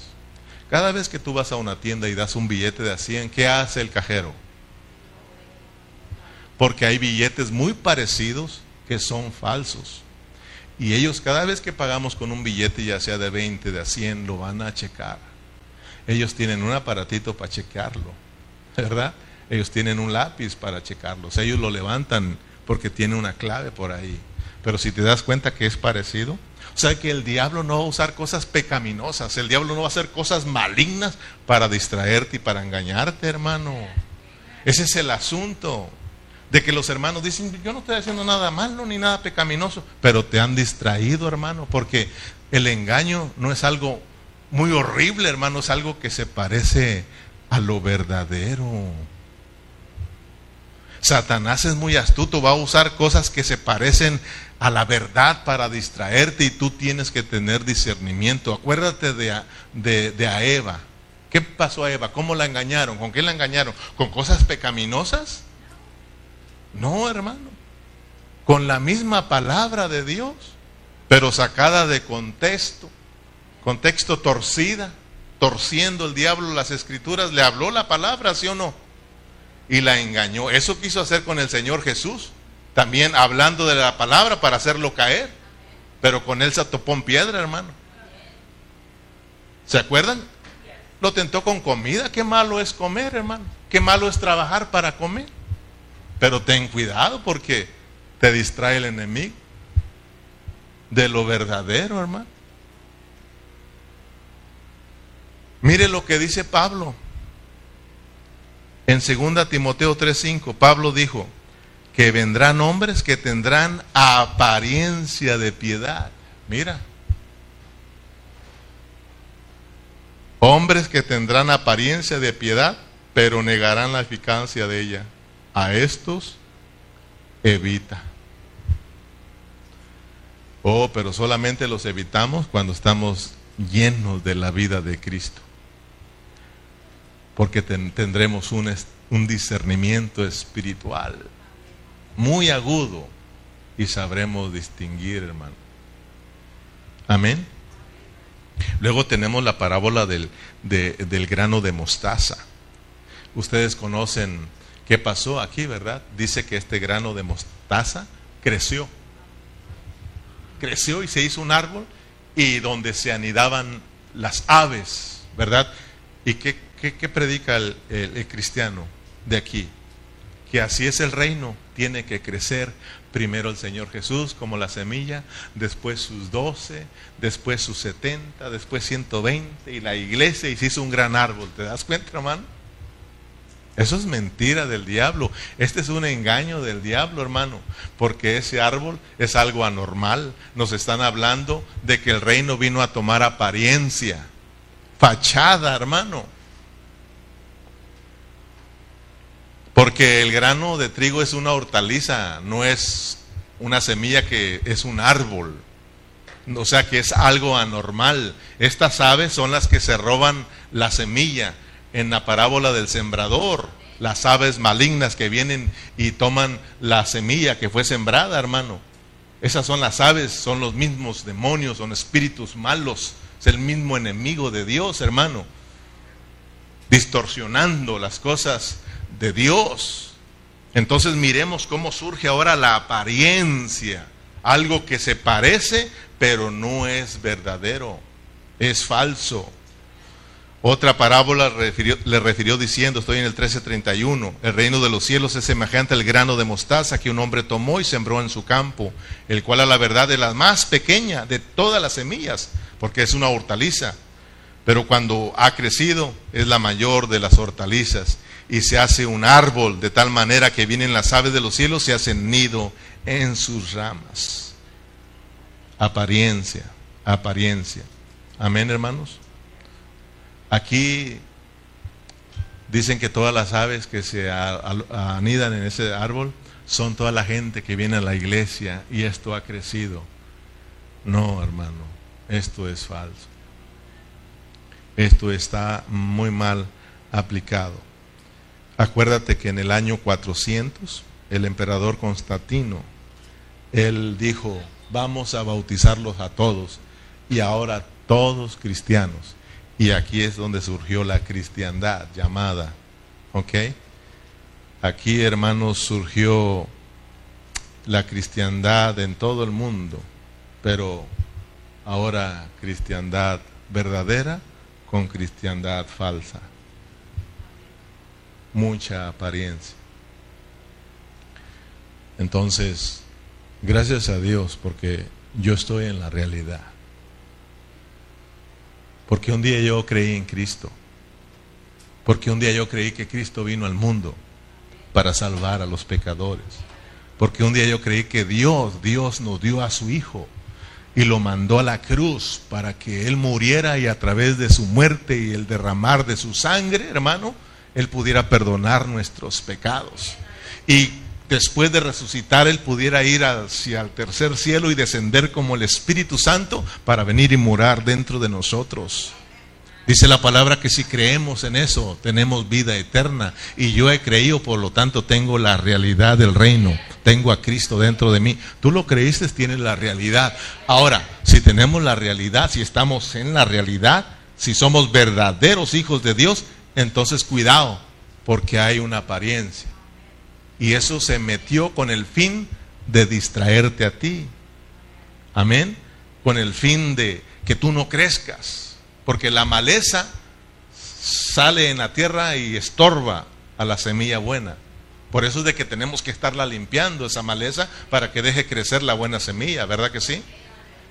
Cada vez que tú vas a una tienda y das un billete de a 100, ¿qué hace el cajero? Porque hay billetes muy parecidos que son falsos. Y ellos cada vez que pagamos con un billete, ya sea de 20, de a 100, lo van a checar. Ellos tienen un aparatito para checarlo, ¿verdad? Ellos tienen un lápiz para checarlo. ellos lo levantan porque tiene una clave por ahí. Pero si te das cuenta que es parecido, o sea que el diablo no va a usar cosas pecaminosas, el diablo no va a hacer cosas malignas para distraerte y para engañarte, hermano. Ese es el asunto. De que los hermanos dicen, yo no estoy haciendo nada malo ni nada pecaminoso, pero te han distraído, hermano, porque el engaño no es algo muy horrible, hermano, es algo que se parece a lo verdadero. Satanás es muy astuto, va a usar cosas que se parecen a la verdad para distraerte y tú tienes que tener discernimiento. Acuérdate de a, de, a Eva. ¿Qué pasó a Eva? ¿Cómo la engañaron? ¿Con qué la engañaron? ¿Con cosas pecaminosas? No, hermano. Con la misma palabra de Dios, pero sacada de contexto, contexto torcida, torciendo el diablo las escrituras, le habló la palabra, ¿sí o no? y la engañó. Eso quiso hacer con el Señor Jesús, también hablando de la palabra para hacerlo caer. Pero con él se topó en piedra, hermano. ¿Se acuerdan? Lo tentó con comida. Qué malo es comer, hermano. Qué malo es trabajar para comer. Pero ten cuidado porque te distrae el enemigo de lo verdadero, hermano. Mire lo que dice Pablo. En 2 Timoteo 3:5, Pablo dijo que vendrán hombres que tendrán apariencia de piedad. Mira. Hombres que tendrán apariencia de piedad, pero negarán la eficacia de ella. A estos evita. Oh, pero solamente los evitamos cuando estamos llenos de la vida de Cristo porque tendremos un, un discernimiento espiritual muy agudo y sabremos distinguir, hermano. Amén. Luego tenemos la parábola del, del, grano de mostaza. Ustedes conocen qué pasó aquí, ¿verdad? Dice que este grano de mostaza creció. Creció y se hizo un árbol y donde se anidaban las aves, ¿verdad? ¿Y qué, ¿Qué, predica el, cristiano de aquí? Que así es el reino, tiene que crecer primero el Señor Jesús como la semilla, después sus doce, después sus setenta, después ciento veinte y la iglesia y se hizo un gran árbol. ¿Te das cuenta, hermano? Eso es mentira del diablo. Este es un engaño del diablo, hermano, porque ese árbol es algo anormal. Nos están hablando de que el reino vino a tomar apariencia, fachada, hermano. Porque el grano de trigo es una hortaliza, no es una semilla que es un árbol. O sea que es algo anormal. Estas aves son las que se roban la semilla en la parábola del sembrador. Las aves malignas que vienen y toman la semilla que fue sembrada, hermano. Esas son las aves, son los mismos demonios, son espíritus malos. Es el mismo enemigo de Dios, hermano. Distorsionando las cosas de Dios. Entonces miremos cómo surge ahora la apariencia, algo que se parece, pero no es verdadero, es falso. Otra parábola le refirió diciendo, estoy en el 13:31, el reino de los cielos es semejante al grano de mostaza que un hombre tomó y sembró en su campo, el cual a la verdad es la más pequeña de todas las semillas, porque es una hortaliza, pero cuando ha crecido es la mayor de las hortalizas y se hace un árbol de tal manera que vienen las aves de los cielos y hacen nido en sus ramas. Apariencia, apariencia. Amén, hermanos. Aquí dicen que todas las aves que se anidan en ese árbol son toda la gente que viene a la iglesia y esto ha crecido. No, hermano, esto es falso. Esto está muy mal aplicado. Acuérdate que en el año 400 el emperador Constantino, él dijo, vamos a bautizarlos a todos y ahora todos cristianos. Y aquí es donde surgió la cristiandad llamada, ¿ok? Aquí, hermanos, surgió la cristiandad en todo el mundo, pero ahora cristiandad verdadera con cristiandad falsa. Mucha apariencia. Entonces, gracias a Dios porque yo estoy en la realidad. Porque un día yo creí en Cristo. Porque un día yo creí que Cristo vino al mundo para salvar a los pecadores. Porque un día yo creí que Dios, Dios nos dio a su Hijo y lo mandó a la cruz para que Él muriera y a través de su muerte y el derramar de su sangre, hermano, Él pudiera perdonar nuestros pecados. Y después de resucitar, Él pudiera ir hacia el tercer cielo y descender como el Espíritu Santo para venir y morar dentro de nosotros. Dice la palabra que si creemos en eso, tenemos vida eterna. Y yo he creído, por lo tanto, tengo la realidad del reino. Tengo a Cristo dentro de mí. Tú lo creíste, tienes la realidad. Ahora, si tenemos la realidad, si estamos en la realidad, si somos verdaderos hijos de Dios, entonces cuidado, porque hay una apariencia. Y eso se metió con el fin de distraerte a ti. Amén. Con el fin de que tú no crezcas. Porque la maleza sale en la tierra y estorba a la semilla buena. Por eso es de que tenemos que estarla limpiando esa maleza para que deje crecer la buena semilla, ¿verdad que sí?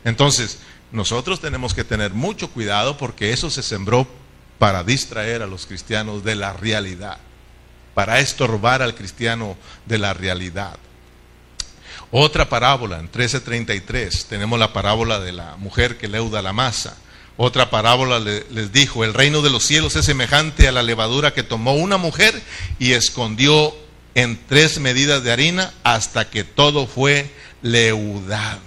Entonces, nosotros tenemos que tener mucho cuidado porque eso se sembró para distraer a los cristianos de la realidad para estorbar al cristiano de la realidad. Otra parábola, en 1333, tenemos la parábola de la mujer que leuda la masa. Otra parábola les dijo, el reino de los cielos es semejante a la levadura que tomó una mujer y escondió en tres medidas de harina hasta que todo fue leudado.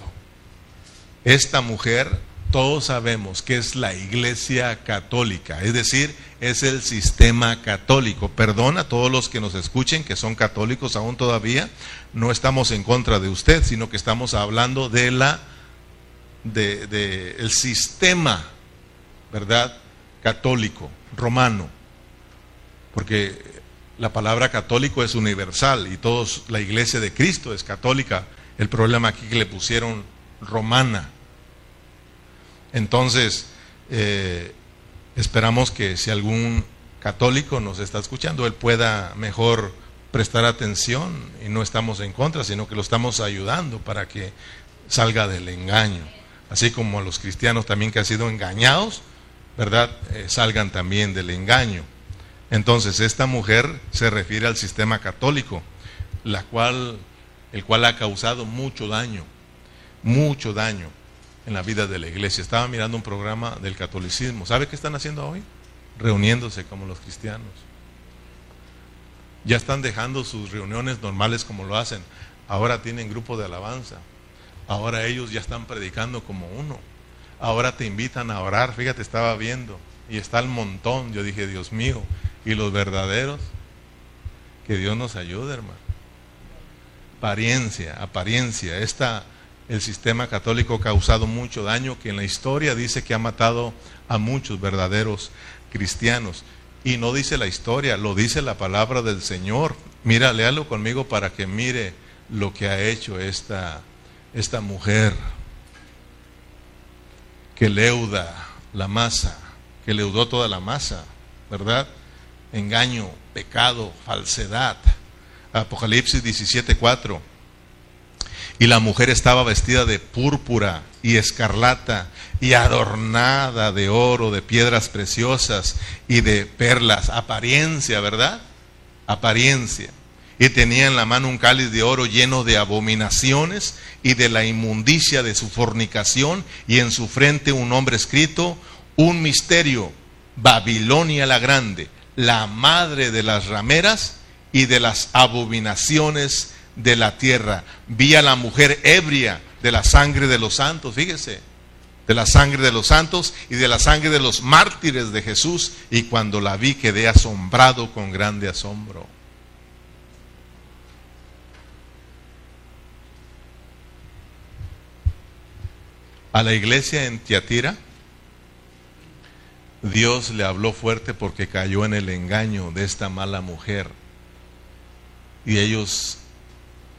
Esta mujer todos sabemos que es la iglesia católica, es decir, es el sistema católico. Perdón a todos los que nos escuchen que son católicos aún todavía, no estamos en contra de usted, sino que estamos hablando de la de, el sistema, ¿verdad? católico, romano. Porque la palabra católico es universal y todos la iglesia de Cristo es católica. El problema aquí que le pusieron romana entonces, eh, esperamos que si algún católico nos está escuchando, él pueda mejor prestar atención y no estamos en contra, sino que lo estamos ayudando para que salga del engaño. Así como a los cristianos también que han sido engañados, ¿verdad? Eh, salgan también del engaño. Entonces, esta mujer se refiere al sistema católico, la cual, el cual ha causado mucho daño, mucho daño en la vida de la iglesia. Estaba mirando un programa del catolicismo. ¿Sabe qué están haciendo hoy? Reuniéndose como los cristianos. Ya están dejando sus reuniones normales como lo hacen. Ahora tienen grupo de alabanza. Ahora ellos ya están predicando como uno. Ahora te invitan a orar. Fíjate, estaba viendo. Y está el montón. Yo dije, Dios mío. Y los verdaderos. Que Dios nos ayude, hermano. Apariencia, apariencia. Esta el sistema católico ha causado mucho daño, que en la historia dice que ha matado a muchos verdaderos cristianos. Y no dice la historia, lo dice la palabra del Señor. Mira, léalo conmigo para que mire lo que ha hecho esta, esta mujer que leuda la masa. que leudó toda la masa, ¿verdad? Engaño, pecado, falsedad. Apocalipsis 17:4. Y la mujer estaba vestida de púrpura y escarlata y adornada de oro, de piedras preciosas y de perlas. Apariencia, ¿verdad? Apariencia. Y tenía en la mano un cáliz de oro lleno de abominaciones y de la inmundicia de su fornicación, y en su frente un nombre escrito, un misterio, Babilonia la grande, la madre de las rameras y de las abominaciones de la tierra. Vi a la mujer ebria de la sangre de los santos, fíjese, de la sangre de los santos y de la sangre de los mártires de Jesús, y cuando la vi quedé asombrado con grande asombro. A la iglesia en Tiatira, Dios le habló fuerte porque cayó en el engaño de esta mala mujer. Y ellos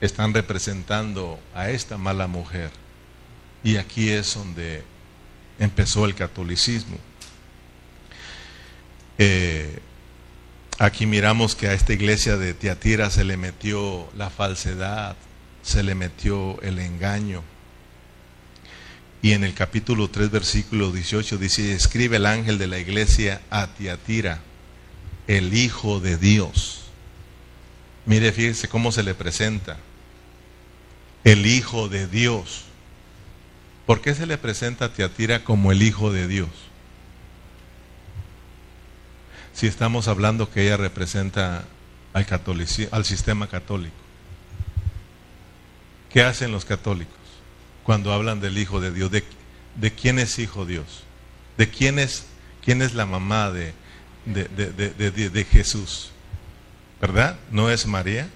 están representando a esta mala mujer. Y aquí es donde empezó el catolicismo. Eh, aquí miramos que a esta iglesia de Tiatira se le metió la falsedad, se le metió el engaño. Y en el capítulo 3, versículo 18 dice, escribe el ángel de la iglesia a Tiatira, el Hijo de Dios. Mire, fíjese cómo se le presenta. El Hijo de Dios. ¿Por qué se le presenta a Tiatira como el Hijo de Dios? Si estamos hablando que ella representa al, al sistema católico. ¿Qué hacen los católicos? cuando hablan del Hijo de Dios. ¿De, quién es Hijo Dios? ¿De quién es, quién es la mamá de, de, de, Jesús? ¿Verdad? ¿No es María?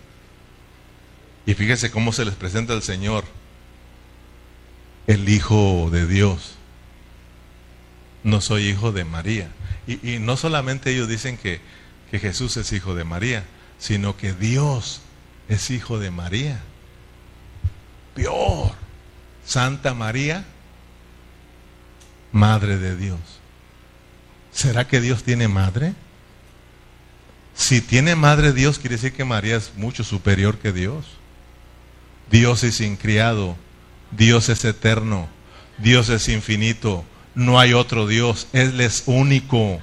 Y fíjese cómo se les presenta el Señor, el Hijo de Dios. No soy hijo de María. Y, y no solamente ellos dicen que, que Jesús es hijo de María, sino que Dios es hijo de María. Peor. Santa María, Madre de Dios. ¿Será que Dios tiene madre? Si tiene madre Dios, quiere decir que María es mucho superior que Dios. Dios es incriado, Dios es eterno, Dios es infinito, no hay otro Dios, Él es único.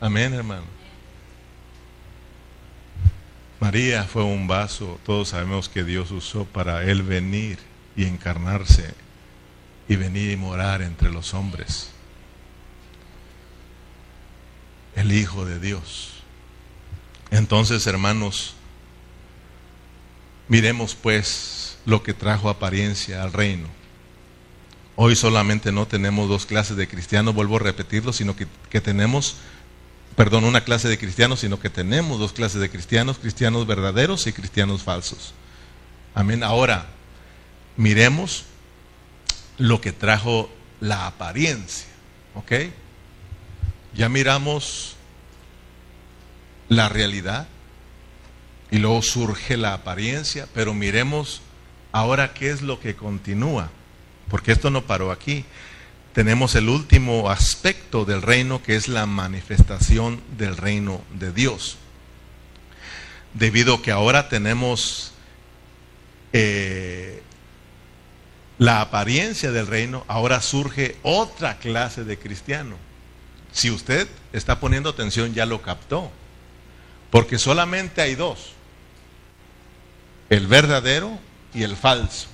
Amén, hermano. María fue un vaso, todos sabemos que Dios usó para él venir y encarnarse y venir y morar entre los hombres. El Hijo de Dios. Entonces, hermanos, miremos pues lo que trajo apariencia al reino. Hoy solamente no tenemos dos clases de cristianos, vuelvo a repetirlo, sino que, que tenemos perdón, una clase de cristianos, sino que tenemos dos clases de cristianos, cristianos verdaderos y cristianos falsos. Amén. Ahora, miremos lo que trajo la apariencia. ¿Ok? Ya miramos la realidad y luego surge la apariencia, pero miremos ahora qué es lo que continúa, porque esto no paró aquí tenemos el último aspecto del reino que es la manifestación del reino de Dios. Debido que ahora tenemos eh, la apariencia del reino, ahora surge otra clase de cristiano. Si usted está poniendo atención, ya lo captó. Porque solamente hay dos. El verdadero y el falso.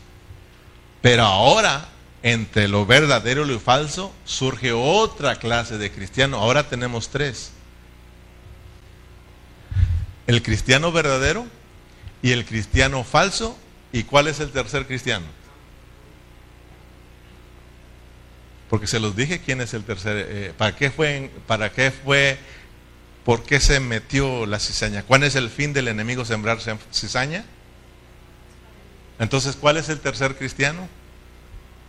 Pero ahora entre lo verdadero y lo falso, surge otra clase de cristiano. Ahora tenemos tres. El cristiano verdadero y el cristiano falso. ¿Y cuál es el tercer cristiano? Porque se los dije quién es el tercer. Eh, ¿Para qué fue? ¿Para qué fue? ¿Por qué se metió la cizaña? ¿Cuál es el fin del enemigo sembrar cizaña? Entonces, ¿cuál es el tercer cristiano?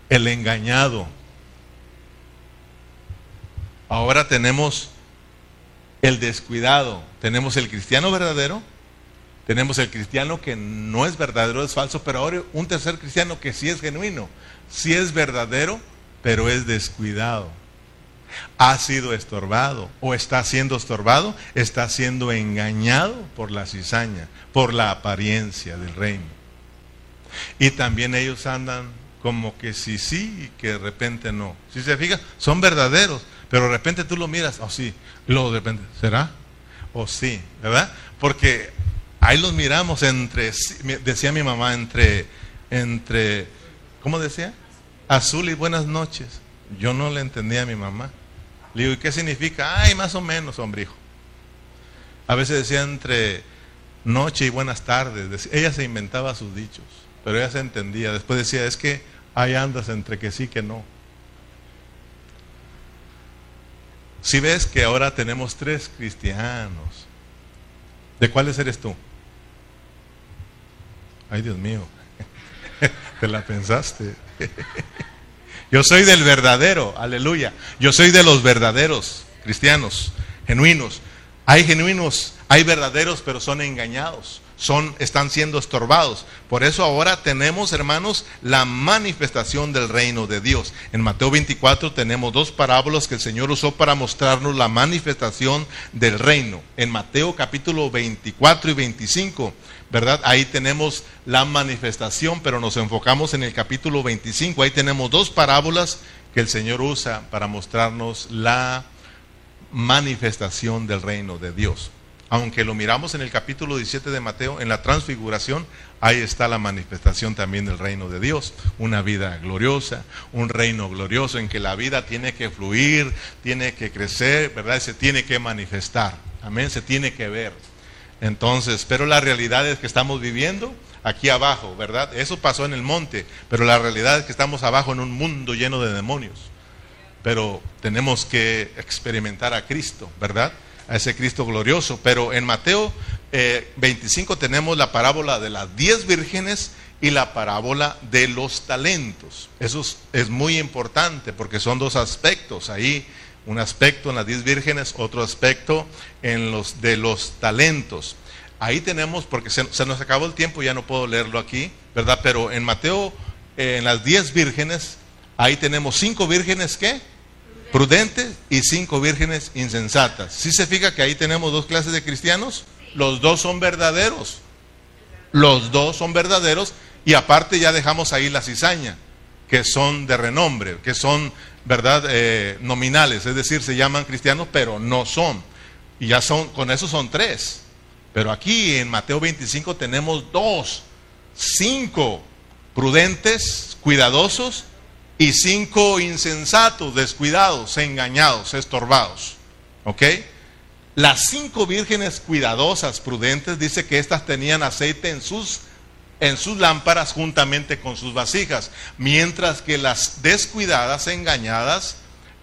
el engañado. Ahora tenemos el descuidado, tenemos el cristiano verdadero, tenemos el cristiano que no es verdadero, es falso, pero ahora un tercer cristiano que sí es genuino, sí es verdadero, pero es descuidado. ha sido estorbado o está siendo estorbado, está siendo engañado por la cizaña, por la apariencia del reino. Y también ellos andan como que sí, sí y que de repente no. Si se fija, son verdaderos, pero de repente tú lo miras, oh sí, luego de repente, ¿será? O oh, sí, ¿verdad? Porque ahí los miramos entre, decía mi mamá, entre, entre, ¿cómo decía? Azul y buenas noches. Yo no le entendía a mi mamá. Le digo, ¿y qué significa? Ay, más o menos, hombre hijo. A veces decía entre noche y buenas tardes. Ella se inventaba sus dichos, pero ella se entendía. Después decía, es que ahí andas entre que sí que no. Si ves que ahora tenemos tres cristianos, ¿de cuáles eres tú? Ay, Dios mío, te la pensaste. Yo soy del verdadero, aleluya. Yo soy de los verdaderos cristianos, genuinos. Hay genuinos, hay verdaderos, pero son engañados. Son, están siendo estorbados. Por eso ahora tenemos, hermanos, la manifestación del reino de Dios. En Mateo 24 tenemos dos parábolas que el Señor usó para mostrarnos la manifestación del reino. En Mateo capítulo 24 y 25 ¿verdad? Ahí tenemos la manifestación, pero nos enfocamos en el capítulo 25. Ahí tenemos dos parábolas que el Señor usa para mostrarnos la manifestación del reino de Dios. Aunque lo miramos en el capítulo 17 de Mateo, en la transfiguración, ahí está la manifestación también del reino de Dios. Una vida gloriosa, un reino glorioso en que la vida tiene que fluir, tiene que crecer, ¿verdad? Se tiene que manifestar. Amén, se tiene que ver. Entonces, pero la realidad es que estamos viviendo aquí abajo, ¿verdad? Eso pasó en el monte, pero la realidad es que estamos abajo en un mundo lleno de demonios. Pero tenemos que experimentar a Cristo, ¿verdad? A ese Cristo glorioso. Pero en Mateo 25 eh, tenemos la parábola de las diez vírgenes y la parábola de los talentos. Eso es muy importante porque son dos aspectos ahí un aspecto en las diez vírgenes, otro aspecto en los de los talentos. Ahí tenemos, porque se, nos acabó el tiempo, ya no puedo leerlo aquí, ¿verdad? Pero en Mateo, en las diez vírgenes, ahí tenemos cinco vírgenes ¿qué? Prudentes y cinco vírgenes insensatas. ¿Sí se fija que ahí tenemos dos clases de cristianos? Los dos son verdaderos. Los dos son verdaderos y aparte ya dejamos ahí la cizaña, que son de renombre, que son ¿verdad? Eh, nominales, es decir, se llaman cristianos, pero no son. Y ya son, con eso son tres. Pero aquí en Mateo 25 tenemos dos, cinco prudentes, cuidadosos, y cinco insensatos, descuidados, engañados, estorbados. ¿Ok? Las cinco vírgenes cuidadosas, prudentes, dice que éstas tenían aceite en sus en sus lámparas juntamente con sus vasijas, mientras que las descuidadas, engañadas,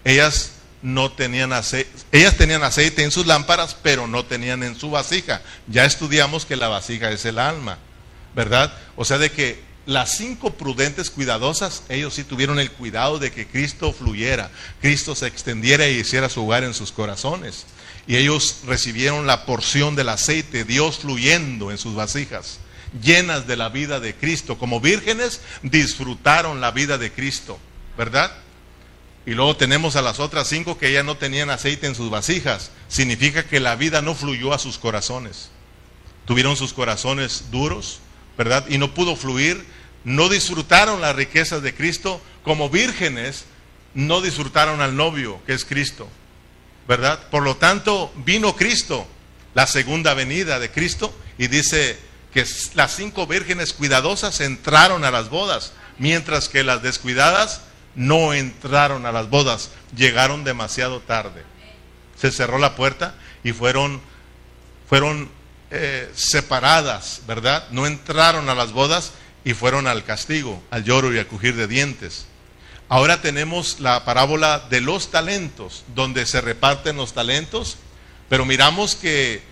ellas no tenían aceite, ellas tenían aceite en sus lámparas, pero no tenían en su vasija. Ya estudiamos que la vasija es el alma, ¿verdad? O sea, de que las cinco prudentes cuidadosas, ellos sí tuvieron el cuidado de que Cristo fluyera, Cristo se extendiera y hiciera su hogar en sus corazones. Y ellos recibieron la porción del aceite, Dios fluyendo en sus vasijas llenas de la vida de Cristo. Como vírgenes disfrutaron la vida de Cristo, ¿verdad? Y luego tenemos a las otras cinco que ya no tenían aceite en sus vasijas. Significa que la vida no fluyó a sus corazones. Tuvieron sus corazones duros, ¿verdad? Y no pudo fluir. No disfrutaron las riquezas de Cristo. Como vírgenes, no disfrutaron al novio, que es Cristo, ¿verdad? Por lo tanto, vino Cristo, la segunda venida de Cristo, y dice que las cinco vírgenes cuidadosas entraron a las bodas, mientras que las descuidadas no entraron a las bodas, llegaron demasiado tarde. Se cerró la puerta y fueron, fueron eh, separadas, ¿verdad? No entraron a las bodas y fueron al castigo, al lloro y al crujir de dientes. Ahora tenemos la parábola de los talentos, donde se reparten los talentos, pero miramos que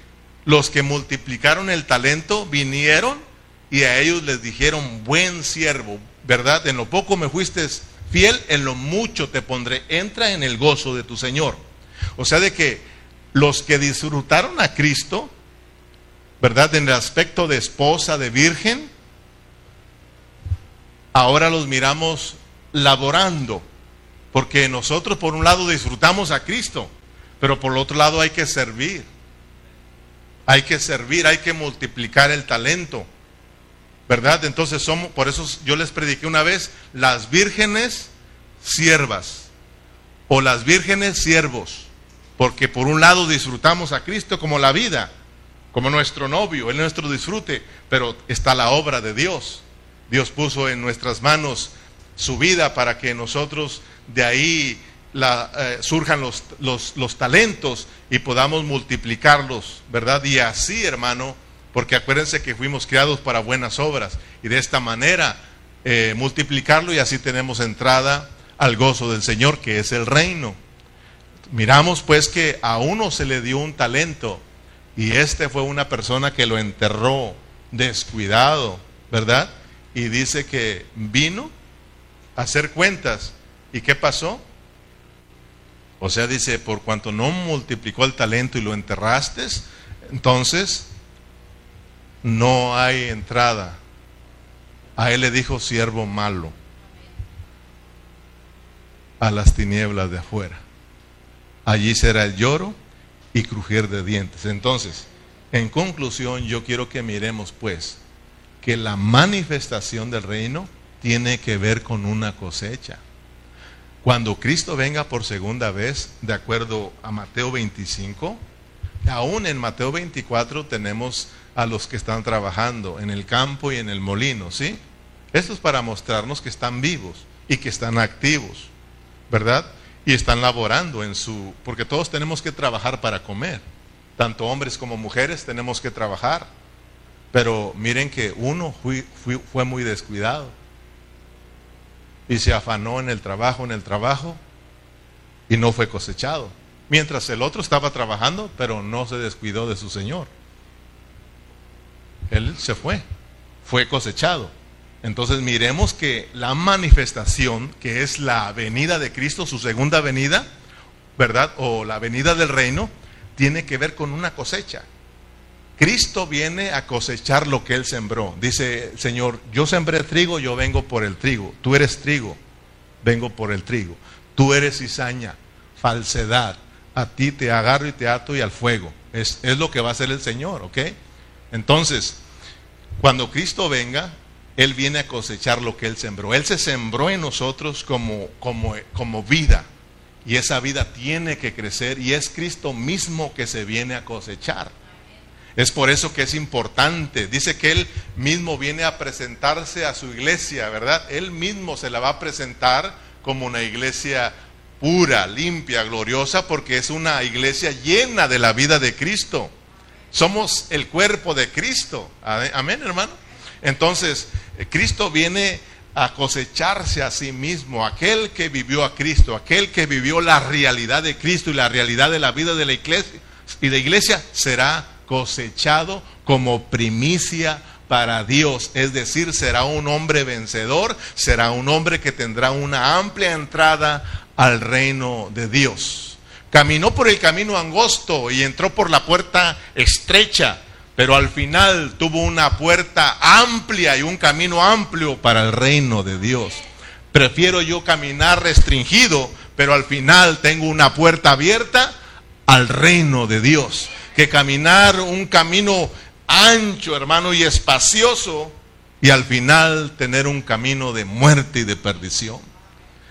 los que multiplicaron el talento vinieron y a ellos les dijeron, buen siervo, ¿verdad? En lo poco me fuiste fiel, en lo mucho te pondré. Entra en el gozo de tu Señor. O sea, de que los que disfrutaron a Cristo, ¿verdad? En el aspecto de esposa, de virgen, ahora los miramos laborando, Porque nosotros por un lado disfrutamos a Cristo, pero por el otro lado hay que servir. Hay que servir, hay que multiplicar el talento. ¿Verdad? Entonces somos, por eso yo les prediqué una vez, las vírgenes siervas o las vírgenes siervos. Porque por un lado disfrutamos a Cristo como la vida, como nuestro novio, Él nuestro disfrute, pero está la obra de Dios. Dios puso en nuestras manos su vida para que nosotros de ahí eh, surjan los, los, los talentos y podamos multiplicarlos, ¿verdad? Y así, hermano, porque acuérdense que fuimos creados para buenas obras y de esta manera eh, multiplicarlo y así tenemos entrada al gozo del Señor, que es el reino. Miramos pues que a uno se le dio un talento y este fue una persona que lo enterró descuidado, ¿verdad? Y dice que vino a hacer cuentas. ¿Y qué pasó? O sea, dice, por cuanto no multiplicó el talento y lo enterraste, entonces no hay entrada. A él le dijo siervo malo a las tinieblas de afuera. Allí será el lloro y crujir de dientes. Entonces, en conclusión, yo quiero que miremos pues que la manifestación del reino tiene que ver con una cosecha. Cuando Cristo venga por segunda vez, de acuerdo a Mateo 25, aún en Mateo 24 tenemos a los que están trabajando en el campo y en el molino, ¿sí? Esto es para mostrarnos que están vivos y que están activos, ¿verdad? Y están laborando en su... porque todos tenemos que trabajar para comer. Tanto hombres como mujeres tenemos que trabajar. Pero miren que uno fue, muy descuidado y se afanó en el trabajo, en el trabajo, y no fue cosechado. Mientras el otro estaba trabajando, pero no se descuidó de su Señor. Él se fue, fue cosechado. Entonces miremos que la manifestación, que es la venida de Cristo, su segunda venida, ¿verdad? O la venida del reino, tiene que ver con una cosecha. Cristo viene a cosechar lo que Él sembró. Dice, Señor, yo sembré trigo, yo vengo por el trigo. Tú eres trigo, vengo por el trigo. Tú eres cizaña, falsedad. A ti te agarro y te ato y al fuego. Es, es lo que va a hacer el Señor, ¿ok? Entonces, cuando Cristo venga, Él viene a cosechar lo que Él sembró. Él se sembró en nosotros como, como, como vida. Y esa vida tiene que crecer y es Cristo mismo que se viene a cosechar. Es por eso que es importante. Dice que Él mismo viene a presentarse a su iglesia, ¿verdad? Él mismo se la va a presentar como una iglesia pura, limpia, gloriosa, porque es una iglesia llena de la vida de Cristo. Somos el cuerpo de Cristo. Amén, hermano. Entonces, eh, Cristo viene a cosecharse a sí mismo, aquel que vivió a Cristo, aquel que vivió la realidad de Cristo y la realidad de la vida de la iglesia y de iglesia será cosechado como primicia para Dios. Es decir, será un hombre vencedor, será un hombre que tendrá una amplia entrada al reino de Dios. Caminó por el camino angosto y entró por la puerta estrecha, pero al final tuvo una puerta amplia y un camino amplio para el reino de Dios. Prefiero yo caminar restringido, pero al final tengo una puerta abierta al reino de Dios que caminar un camino ancho, hermano, y espacioso, y al final tener un camino de muerte y de perdición.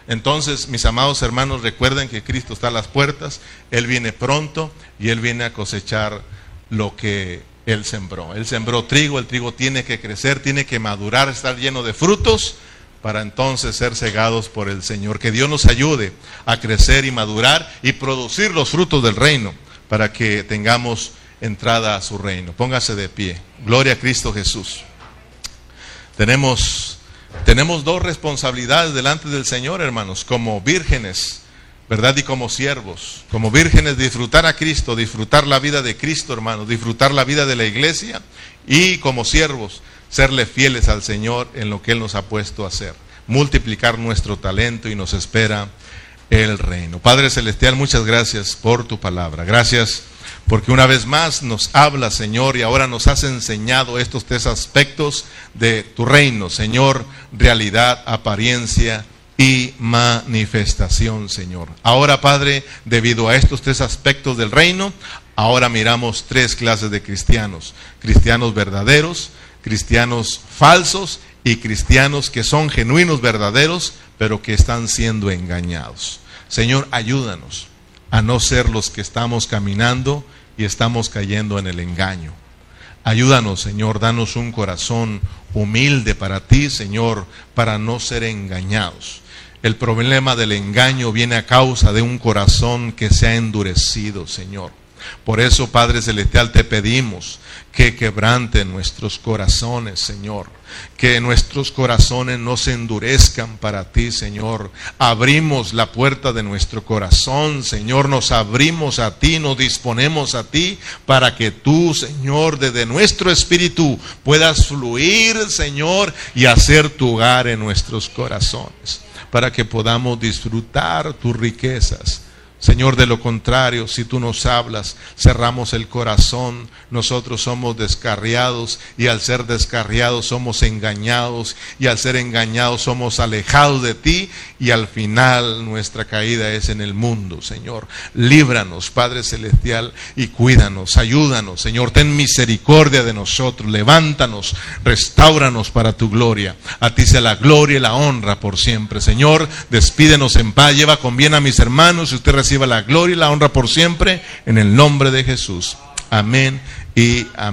Entonces, mis amados hermanos, recuerden que Cristo está a las puertas, Él viene pronto y Él viene a cosechar lo que Él sembró. Él sembró trigo, el trigo tiene que crecer, tiene que madurar, estar lleno de frutos para entonces ser cegados por el Señor. Que Dios nos ayude a crecer y madurar y producir los frutos del reino para que tengamos entrada a su reino. Póngase de pie. Gloria a Cristo Jesús. Tenemos, tenemos dos responsabilidades delante del Señor, hermanos, como vírgenes, ¿verdad? Y como siervos. Como vírgenes, disfrutar a Cristo, disfrutar la vida de Cristo, hermanos, disfrutar la vida de la iglesia. Y como siervos, serle fieles al Señor en lo que Él nos ha puesto a hacer. Multiplicar nuestro talento y nos espera el reino. Padre Celestial, muchas gracias por tu palabra. Gracias porque una vez más nos habla, Señor, y ahora nos has enseñado estos tres aspectos de tu reino, Señor, realidad, apariencia y manifestación, Señor. Ahora, Padre, debido a estos tres aspectos del reino, ahora miramos tres clases de cristianos. Cristianos verdaderos, cristianos falsos y cristianos que son genuinos, verdaderos, pero que están siendo engañados. Señor, ayúdanos a no ser los que estamos caminando y estamos cayendo en el engaño. Ayúdanos, Señor, danos un corazón humilde para ti, Señor, para no ser engañados. El problema del engaño viene a causa de un corazón que se ha endurecido, Señor. Por eso, Padre Celestial, te pedimos que quebrante nuestros corazones, Señor. Que nuestros corazones no se endurezcan para ti, Señor. Abrimos la puerta de nuestro corazón, Señor. Nos abrimos a ti, nos disponemos a ti para que tú, Señor, desde nuestro espíritu puedas fluir, Señor, y hacer tu hogar en nuestros corazones. Para que podamos disfrutar tus riquezas Señor, de lo contrario, si tú nos hablas, cerramos el corazón, nosotros somos descarriados y al ser descarriados somos engañados y al ser engañados somos alejados de ti y al final nuestra caída es en el mundo, Señor. Líbranos, Padre Celestial, y cuídanos, ayúdanos, Señor, ten misericordia de nosotros, levántanos, restauranos para tu gloria. A ti sea la gloria y la honra por siempre, Señor. Despídenos en paz, lleva con bien a mis hermanos y usted reciba la gloria y la honra por siempre en el nombre de Jesús. Amén y amén.